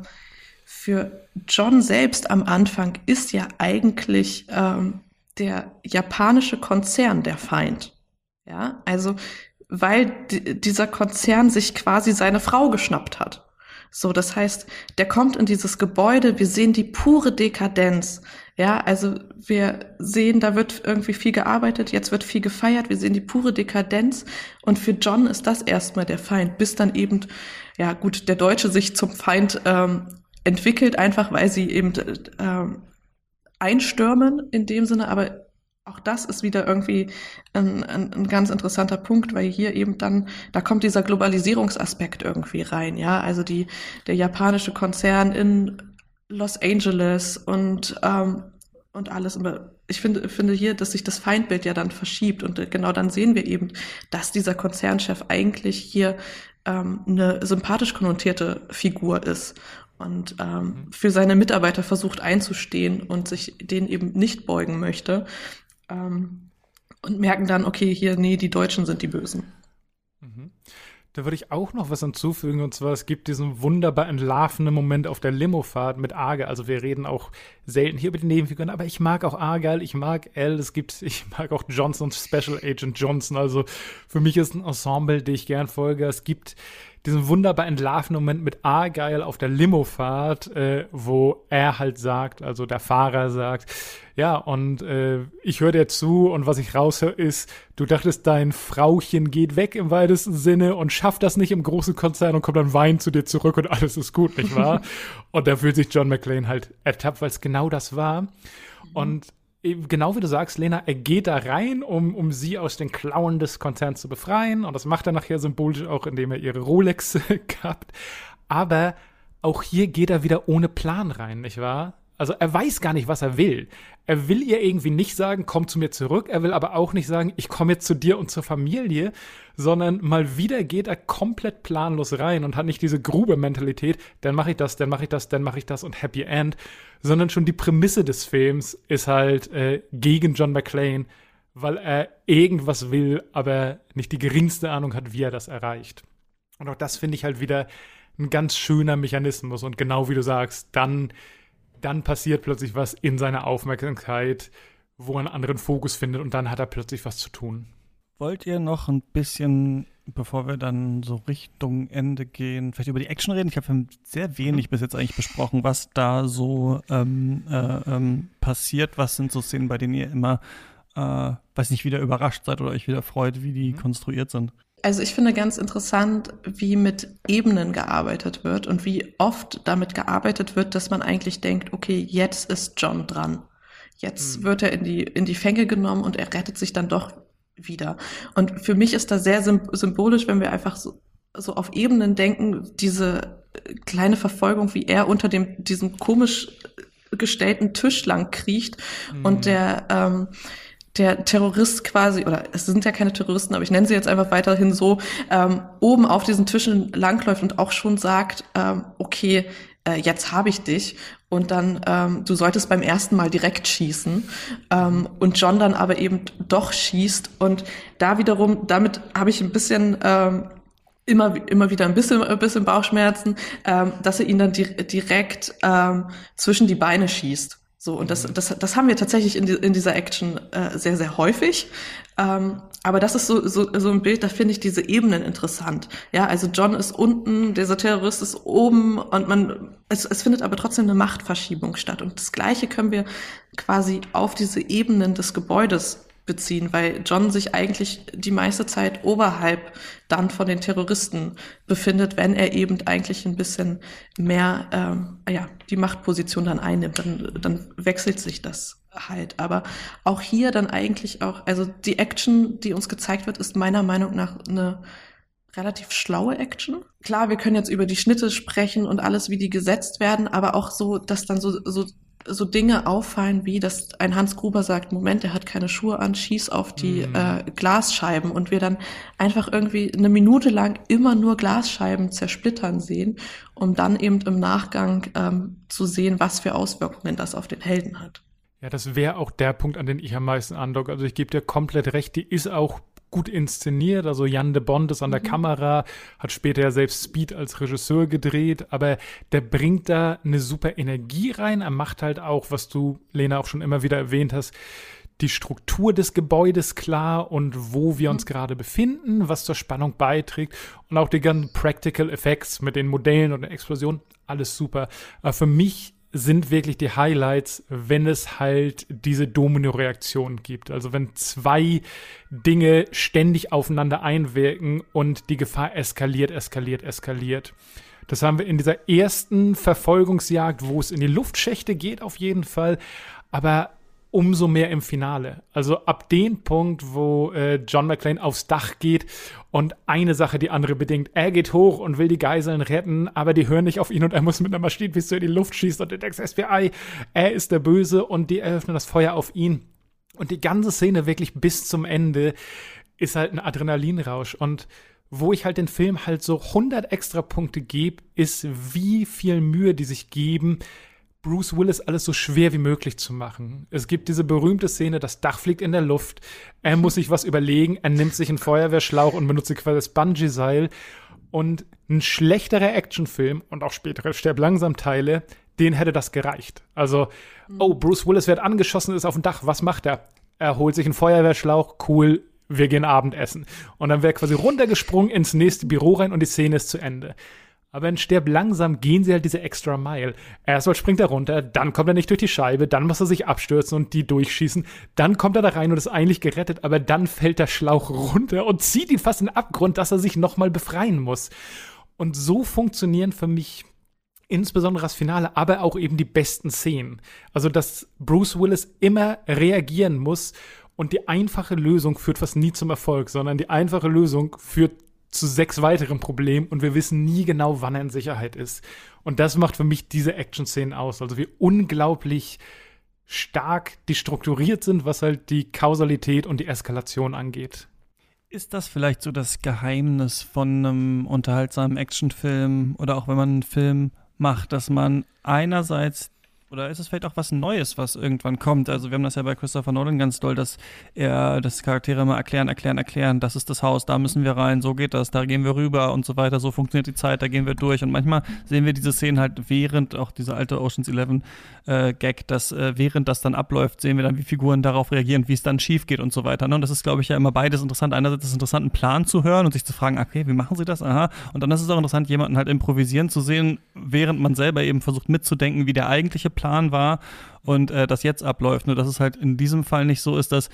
für John selbst am Anfang ist ja eigentlich ähm, der japanische Konzern der Feind. Ja, also weil di- dieser Konzern sich quasi seine Frau geschnappt hat. So, das heißt, der kommt in dieses Gebäude, wir sehen die pure Dekadenz. Ja, also wir sehen, da wird irgendwie viel gearbeitet, jetzt wird viel gefeiert, wir sehen die pure Dekadenz und für John ist das erstmal der Feind, bis dann eben, ja gut, der Deutsche sich zum Feind ähm, entwickelt, einfach weil sie eben äh, ähm, einstürmen in dem Sinne, aber auch das ist wieder irgendwie ein, ein, ein ganz interessanter Punkt, weil hier eben dann, da kommt dieser Globalisierungsaspekt irgendwie rein, ja, also die, der japanische Konzern in Los Angeles und, ähm, und alles. Aber ich finde, finde hier, dass sich das Feindbild ja dann verschiebt und äh, genau dann sehen wir eben, dass dieser Konzernchef eigentlich hier ähm, eine sympathisch konnotierte Figur ist und ähm, für seine Mitarbeiter versucht einzustehen und sich denen eben nicht beugen möchte. Ähm, und merken dann, okay, hier, nee, die Deutschen sind die Bösen. Da würde ich auch noch was hinzufügen, und zwar, es gibt diesen wunderbar entlarvenden Moment auf der Limofahrt mit Argyle. Also wir reden auch selten hier über die Nebenfiguren, aber ich mag auch Argyle, ich mag L, es gibt, ich mag auch Johnson und Special Agent Johnson. Also für mich ist ein Ensemble, die ich gern folge. Es gibt diesen wunderbar entlarvenden Moment mit Argyle auf der Limofahrt, äh, wo er halt sagt, also der Fahrer sagt, ja, und äh, ich höre dir zu und was ich raushöre ist, du dachtest, dein Frauchen geht weg im weitesten Sinne und schafft das nicht im großen Konzern und kommt dann weinend zu dir zurück und alles ist gut, nicht wahr? <laughs> und da fühlt sich John McClane halt ertappt, weil es genau das war. Und genau wie du sagst, Lena, er geht da rein, um, um sie aus den Klauen des Konzerns zu befreien. Und das macht er nachher symbolisch auch, indem er ihre Rolex <laughs> kappt. Aber auch hier geht er wieder ohne Plan rein, nicht wahr? Also er weiß gar nicht, was er will. Er will ihr irgendwie nicht sagen, komm zu mir zurück. Er will aber auch nicht sagen, ich komme jetzt zu dir und zur Familie, sondern mal wieder geht er komplett planlos rein und hat nicht diese Grube-Mentalität, dann mache ich das, dann mache ich das, dann mache ich das und Happy End, sondern schon die Prämisse des Films ist halt äh, gegen John McClane, weil er irgendwas will, aber nicht die geringste Ahnung hat, wie er das erreicht. Und auch das finde ich halt wieder ein ganz schöner Mechanismus und genau wie du sagst, dann dann passiert plötzlich was in seiner Aufmerksamkeit, wo er einen anderen Fokus findet und dann hat er plötzlich was zu tun. Wollt ihr noch ein bisschen, bevor wir dann so Richtung Ende gehen, vielleicht über die Action reden? Ich habe sehr wenig bis jetzt eigentlich besprochen, was da so ähm, äh, ähm, passiert. Was sind so Szenen, bei denen ihr immer, äh, weiß nicht, wieder überrascht seid oder euch wieder freut, wie die mhm. konstruiert sind? Also ich finde ganz interessant, wie mit Ebenen gearbeitet wird und wie oft damit gearbeitet wird, dass man eigentlich denkt, okay, jetzt ist John dran. Jetzt mhm. wird er in die, in die Fänge genommen und er rettet sich dann doch wieder. Und für mich ist das sehr symbolisch, wenn wir einfach so, so auf Ebenen denken, diese kleine Verfolgung, wie er unter dem, diesem komisch gestellten Tisch lang kriecht mhm. und der, ähm, der Terrorist quasi, oder es sind ja keine Terroristen, aber ich nenne sie jetzt einfach weiterhin so, ähm, oben auf diesen Tischen langläuft und auch schon sagt, ähm, okay, äh, jetzt habe ich dich und dann, ähm, du solltest beim ersten Mal direkt schießen ähm, und John dann aber eben doch schießt und da wiederum, damit habe ich ein bisschen ähm, immer, immer wieder ein bisschen, ein bisschen Bauchschmerzen, ähm, dass er ihn dann di direkt ähm, zwischen die Beine schießt. So, und das, mhm. das, das haben wir tatsächlich in, die, in dieser Action äh, sehr, sehr häufig. Ähm, aber das ist so, so, so ein Bild, da finde ich diese Ebenen interessant. Ja, also John ist unten, dieser Terrorist ist oben und man, es, es findet aber trotzdem eine Machtverschiebung statt. Und das Gleiche können wir quasi auf diese Ebenen des Gebäudes beziehen, weil John sich eigentlich die meiste Zeit oberhalb dann von den Terroristen befindet, wenn er eben eigentlich ein bisschen mehr ähm, ja, die Machtposition dann einnimmt, dann, dann wechselt sich das halt. Aber auch hier dann eigentlich auch, also die Action, die uns gezeigt wird, ist meiner Meinung nach eine relativ schlaue Action. Klar, wir können jetzt über die Schnitte sprechen und alles, wie die gesetzt werden, aber auch so, dass dann so, so so Dinge auffallen, wie dass ein Hans Gruber sagt, Moment, er hat keine Schuhe an, schieß auf die mm. äh, Glasscheiben und wir dann einfach irgendwie eine Minute lang immer nur Glasscheiben zersplittern sehen, um dann eben im Nachgang ähm, zu sehen, was für Auswirkungen das auf den Helden hat. Ja, das wäre auch der Punkt, an den ich am meisten andocke. Also ich gebe dir komplett recht, die ist auch gut inszeniert. Also Jan de Bond ist an der mhm. Kamera, hat später ja selbst Speed als Regisseur gedreht, aber der bringt da eine super Energie rein. Er macht halt auch, was du, Lena, auch schon immer wieder erwähnt hast, die Struktur des Gebäudes klar und wo wir uns mhm. gerade befinden, was zur Spannung beiträgt und auch die ganzen Practical Effects mit den Modellen und der Explosion, alles super. Aber für mich sind wirklich die Highlights, wenn es halt diese Domino-Reaktion gibt. Also wenn zwei Dinge ständig aufeinander einwirken und die Gefahr eskaliert, eskaliert, eskaliert. Das haben wir in dieser ersten Verfolgungsjagd, wo es in die Luftschächte geht, auf jeden Fall. Aber umso mehr im Finale. Also ab dem Punkt, wo äh, John McClane aufs Dach geht und eine Sache die andere bedingt. Er geht hoch und will die Geiseln retten, aber die hören nicht auf ihn und er muss mit einer Maschinenpistole in die Luft schießen und denkst, FBI, er ist der Böse und die eröffnen das Feuer auf ihn. Und die ganze Szene wirklich bis zum Ende ist halt ein Adrenalinrausch und wo ich halt den Film halt so 100 extra Punkte gebe, ist wie viel Mühe die sich geben, Bruce Willis alles so schwer wie möglich zu machen. Es gibt diese berühmte Szene, das Dach fliegt in der Luft, er muss sich was überlegen, er nimmt sich einen Feuerwehrschlauch und benutzt quasi das Bungee-Seil. Und ein schlechterer Actionfilm und auch spätere Sterb langsam Teile, den hätte das gereicht. Also, oh, Bruce Willis wird angeschossen, ist auf dem Dach, was macht er? Er holt sich einen Feuerwehrschlauch, cool, wir gehen Abendessen. Und dann wäre quasi runtergesprungen ins nächste Büro rein und die Szene ist zu Ende. Aber in Sterb langsam gehen sie halt diese extra Mile. Erstmal springt er runter, dann kommt er nicht durch die Scheibe, dann muss er sich abstürzen und die durchschießen. Dann kommt er da rein und ist eigentlich gerettet, aber dann fällt der Schlauch runter und zieht ihn fast in den Abgrund, dass er sich nochmal befreien muss. Und so funktionieren für mich insbesondere das Finale, aber auch eben die besten Szenen. Also, dass Bruce Willis immer reagieren muss und die einfache Lösung führt fast nie zum Erfolg, sondern die einfache Lösung führt zu sechs weiteren Problemen und wir wissen nie genau, wann er in Sicherheit ist. Und das macht für mich diese Action-Szenen aus. Also wie unglaublich stark die strukturiert sind, was halt die Kausalität und die Eskalation angeht. Ist das vielleicht so das Geheimnis von einem unterhaltsamen Actionfilm oder auch wenn man einen Film macht, dass man einerseits oder ist es vielleicht auch was Neues, was irgendwann kommt? Also wir haben das ja bei Christopher Nolan ganz doll, dass er das Charaktere immer erklären, erklären, erklären, das ist das Haus, da müssen wir rein, so geht das, da gehen wir rüber und so weiter, so funktioniert die Zeit, da gehen wir durch. Und manchmal sehen wir diese Szenen halt während, auch diese alte Oceans 11 äh, Gag, dass äh, während das dann abläuft, sehen wir dann, wie Figuren darauf reagieren, wie es dann schief geht und so weiter. Ne? Und das ist, glaube ich, ja immer beides interessant. Einerseits ist es interessant, einen Plan zu hören und sich zu fragen, okay, wie machen sie das? Aha. Und dann ist es auch interessant, jemanden halt improvisieren zu sehen, während man selber eben versucht mitzudenken, wie der eigentliche Plan war und äh, das jetzt abläuft. Nur dass es halt in diesem Fall nicht so ist, dass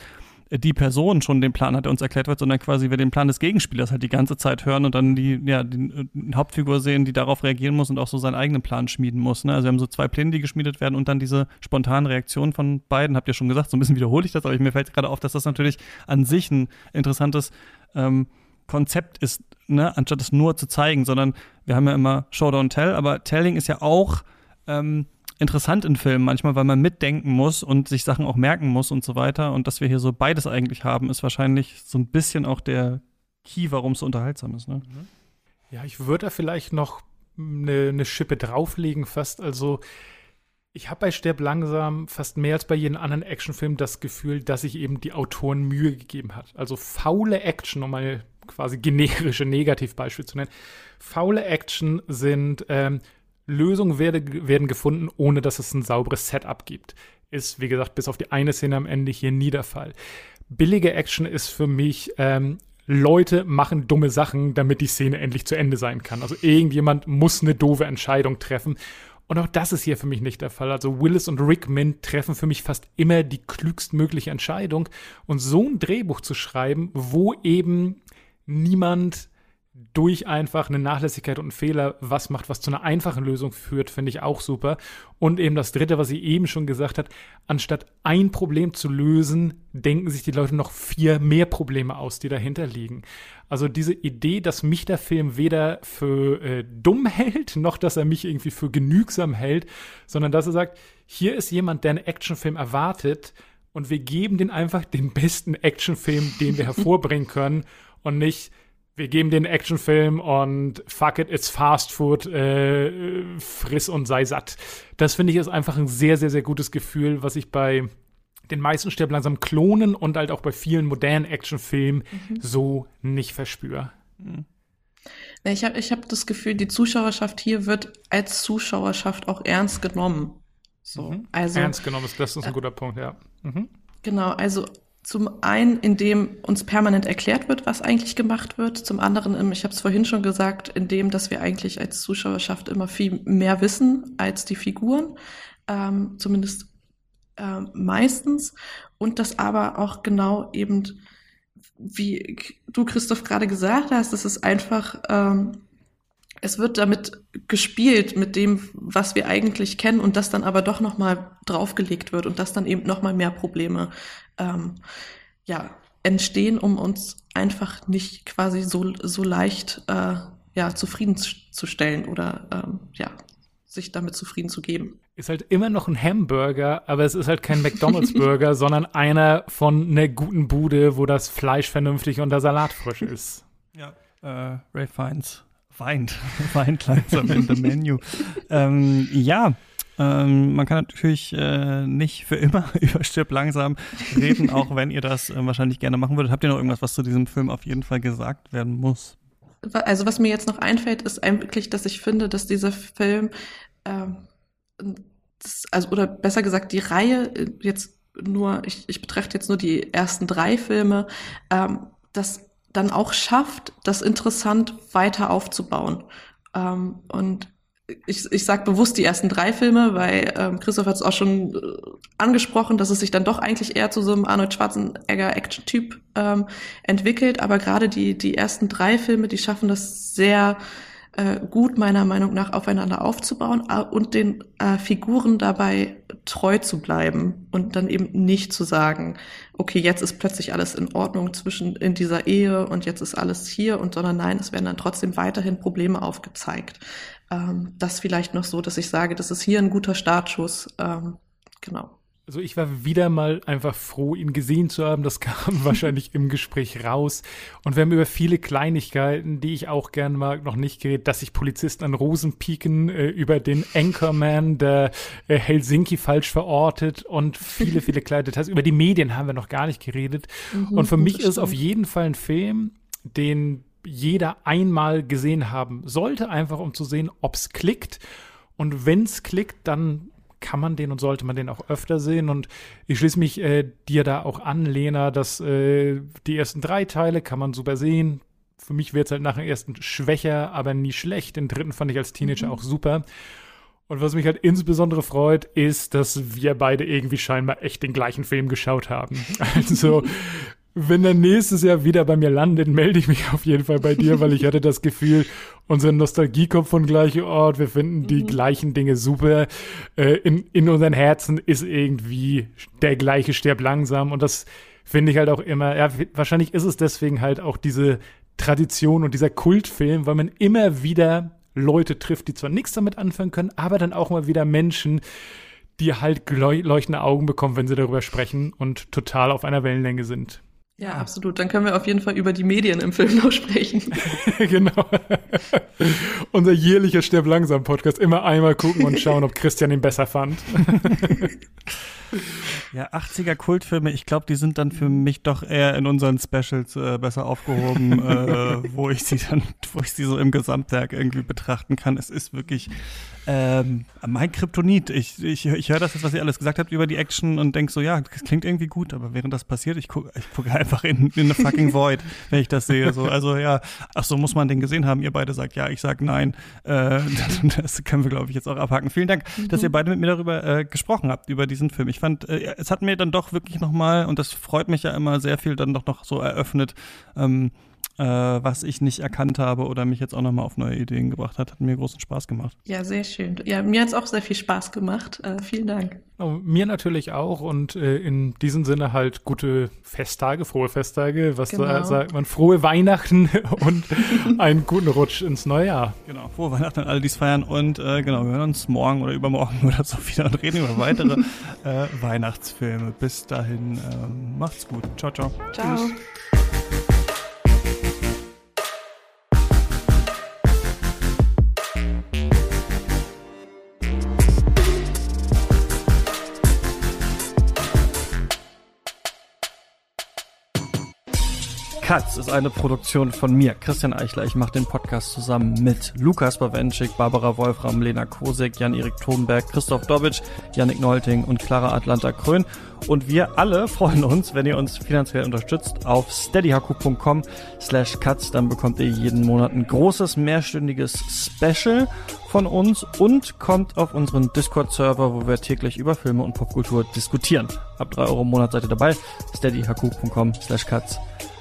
die Person schon den Plan hat, der uns erklärt wird, sondern quasi wir den Plan des Gegenspielers halt die ganze Zeit hören und dann die, ja, die, die Hauptfigur sehen, die darauf reagieren muss und auch so seinen eigenen Plan schmieden muss. Ne? Also wir haben so zwei Pläne, die geschmiedet werden und dann diese spontanen Reaktionen von beiden, habt ihr schon gesagt, so ein bisschen wiederhole ich das, aber mir fällt gerade auf, dass das natürlich an sich ein interessantes ähm, Konzept ist, ne? anstatt es nur zu zeigen, sondern wir haben ja immer Show, Don't Tell, aber Telling ist ja auch ähm, interessant in Filmen manchmal, weil man mitdenken muss und sich Sachen auch merken muss und so weiter. Und dass wir hier so beides eigentlich haben, ist wahrscheinlich so ein bisschen auch der Key, warum es so unterhaltsam ist. Ne? Ja, ich würde da vielleicht noch eine, eine Schippe drauflegen, fast. Also, ich habe bei Sterb langsam fast mehr als bei jedem anderen Actionfilm das Gefühl, dass sich eben die Autoren Mühe gegeben hat. Also faule Action, um mal quasi generische Negativbeispiele zu nennen. Faule Action sind ähm, Lösungen werde, werden gefunden, ohne dass es ein sauberes Setup gibt. Ist, wie gesagt, bis auf die eine Szene am Ende hier nie der Fall. Billige Action ist für mich, ähm, Leute machen dumme Sachen, damit die Szene endlich zu Ende sein kann. Also irgendjemand muss eine doofe Entscheidung treffen. Und auch das ist hier für mich nicht der Fall. Also Willis und Rickman treffen für mich fast immer die klügstmögliche Entscheidung. Und so ein Drehbuch zu schreiben, wo eben niemand durch einfach eine Nachlässigkeit und einen Fehler was macht, was zu einer einfachen Lösung führt, finde ich auch super. Und eben das Dritte, was sie eben schon gesagt hat, anstatt ein Problem zu lösen, denken sich die Leute noch vier mehr Probleme aus, die dahinter liegen. Also diese Idee, dass mich der Film weder für äh, dumm hält, noch dass er mich irgendwie für genügsam hält, sondern dass er sagt, hier ist jemand, der einen Actionfilm erwartet und wir geben den einfach den besten Actionfilm, den wir <laughs> hervorbringen können und nicht wir geben den Actionfilm und fuck it, it's Fast Food, äh, friss und sei satt. Das finde ich ist einfach ein sehr, sehr, sehr gutes Gefühl, was ich bei den meisten Sterben langsam Klonen und halt auch bei vielen modernen Actionfilmen mhm. so nicht verspüre. Mhm. Ich habe ich hab das Gefühl, die Zuschauerschaft hier wird als Zuschauerschaft auch ernst genommen. So, mhm. also, ernst genommen ist das ist ein äh, guter Punkt, ja. Mhm. Genau, also zum einen, indem uns permanent erklärt wird, was eigentlich gemacht wird. Zum anderen, ich habe es vorhin schon gesagt, indem, dass wir eigentlich als Zuschauerschaft immer viel mehr wissen als die Figuren, ähm, zumindest äh, meistens. Und das aber auch genau eben, wie du, Christoph, gerade gesagt hast, es ist einfach, ähm, es wird damit gespielt mit dem, was wir eigentlich kennen und das dann aber doch nochmal draufgelegt wird und das dann eben nochmal mehr Probleme ähm, ja, entstehen, um uns einfach nicht quasi so, so leicht äh, ja, zufriedenzustellen oder ähm, ja, sich damit zufrieden zu geben. Ist halt immer noch ein Hamburger, aber es ist halt kein McDonalds-Burger, <laughs> sondern einer von einer guten Bude, wo das Fleisch vernünftig und der Salat frisch ist. Ja, äh, Ray Fiennes weint, <laughs> weint langsam in the menu. <laughs> ähm, ja, ähm, man kann natürlich äh, nicht für immer <laughs> über Stirb langsam reden, auch wenn ihr das äh, wahrscheinlich gerne machen würdet. Habt ihr noch irgendwas, was zu diesem Film auf jeden Fall gesagt werden muss? Also was mir jetzt noch einfällt, ist eigentlich, dass ich finde, dass dieser Film, ähm, das, also oder besser gesagt die Reihe äh, jetzt nur, ich, ich betrachte jetzt nur die ersten drei Filme, ähm, das dann auch schafft, das interessant weiter aufzubauen. Ähm, und ich, ich sage bewusst die ersten drei Filme, weil ähm, Christoph hat es auch schon äh, angesprochen, dass es sich dann doch eigentlich eher zu so einem Arnold Schwarzenegger Action-Typ ähm, entwickelt. Aber gerade die, die ersten drei Filme, die schaffen das sehr äh, gut meiner Meinung nach aufeinander aufzubauen und den äh, Figuren dabei treu zu bleiben und dann eben nicht zu sagen, okay, jetzt ist plötzlich alles in Ordnung zwischen in dieser Ehe und jetzt ist alles hier und sondern nein, es werden dann trotzdem weiterhin Probleme aufgezeigt. Ähm, das vielleicht noch so, dass ich sage, das ist hier ein guter Startschuss. Ähm, genau. Also ich war wieder mal einfach froh, ihn gesehen zu haben. Das <laughs> kam wahrscheinlich im Gespräch raus. Und wir haben über viele Kleinigkeiten, die ich auch gern mag, noch nicht geredet, dass sich Polizisten an Rosen pieken, äh, über den Anchorman, der äh, Helsinki falsch verortet und viele, viele kleine Details. Über die Medien haben wir noch gar nicht geredet. Mhm, und für mich ist es auf jeden Fall ein Film, den jeder einmal gesehen haben sollte, einfach um zu sehen, ob's klickt. Und wenn's klickt, dann kann man den und sollte man den auch öfter sehen. Und ich schließe mich äh, dir da auch an, Lena, dass äh, die ersten drei Teile kann man super sehen. Für mich wird es halt nach dem ersten schwächer, aber nie schlecht. Den dritten fand ich als Teenager mhm. auch super. Und was mich halt insbesondere freut, ist, dass wir beide irgendwie scheinbar echt den gleichen Film geschaut haben. <laughs> Also wenn er nächstes Jahr wieder bei mir landet, melde ich mich auf jeden Fall bei dir, weil ich hatte das Gefühl, unsere Nostalgie kommt von gleichem Ort, wir finden die mhm. gleichen Dinge super. Äh, in, in unseren Herzen ist irgendwie der gleiche Sterb langsam und das finde ich halt auch immer, ja, wahrscheinlich ist es deswegen halt auch diese Tradition und dieser Kultfilm, weil man immer wieder Leute trifft, die zwar nichts damit anfangen können, aber dann auch mal wieder Menschen, die halt leuchtende Augen bekommen, wenn sie darüber sprechen und total auf einer Wellenlänge sind. Ja, absolut. Dann können wir auf jeden Fall über die Medien im Film noch sprechen. <laughs> genau. <laughs> Unser jährlicher Sterb langsam Podcast. Immer einmal gucken und schauen, ob Christian ihn besser fand. <laughs> Ja, 80er Kultfilme, ich glaube, die sind dann für mich doch eher in unseren Specials äh, besser aufgehoben, äh, wo ich sie dann, wo ich sie so im Gesamtwerk irgendwie betrachten kann. Es ist wirklich ähm, mein Kryptonit. Ich, ich, ich höre das jetzt, was ihr alles gesagt habt über die Action und denke so, ja, das klingt irgendwie gut, aber während das passiert, ich gucke ich guck einfach in, in eine fucking <laughs> Void, wenn ich das sehe. So, also ja, ach so, muss man den gesehen haben. Ihr beide sagt ja, ich sag nein. Äh, <laughs> das können wir, glaube ich, jetzt auch abhaken. Vielen Dank, mhm. dass ihr beide mit mir darüber äh, gesprochen habt, über diesen Film. Ich fand, äh, es hat mir dann doch wirklich nochmal, und das freut mich ja immer sehr viel, dann doch noch so eröffnet, ähm, äh, was ich nicht erkannt habe oder mich jetzt auch nochmal auf neue Ideen gebracht hat. Hat mir großen Spaß gemacht. Ja, sehr schön. Ja, mir hat es auch sehr viel Spaß gemacht. Äh, vielen Dank. Oh, mir natürlich auch und äh, in diesem Sinne halt gute Festtage, frohe Festtage, was genau. da sagt man, frohe Weihnachten <laughs> und einen guten Rutsch ins neue Jahr. Genau, frohe Weihnachten an alle, die es feiern und äh, genau, wir hören uns morgen oder übermorgen <laughs> oder so wieder und reden über weitere äh, Weihnachtsfilme. Bis dahin, ähm, macht's gut. Ciao, ciao. Ciao. Tschüss. Katz ist eine Produktion von mir, Christian Eichler. Ich mache den Podcast zusammen mit Lukas Bawenschik, Barbara Wolfram, Lena Kosek, Jan-Erik Thunberg, Christoph Dobitsch, Yannick Neulting und Clara Atlanta Krön. Und wir alle <laughs> freuen uns, wenn ihr uns finanziell unterstützt auf steadyhaku.com slash cuts. Dann bekommt ihr jeden Monat ein großes mehrstündiges Special von uns und kommt auf unseren Discord-Server, wo wir täglich über Filme und Popkultur diskutieren. Ab drei Euro im Monat seid ihr dabei. steadyhaku.com slash cuts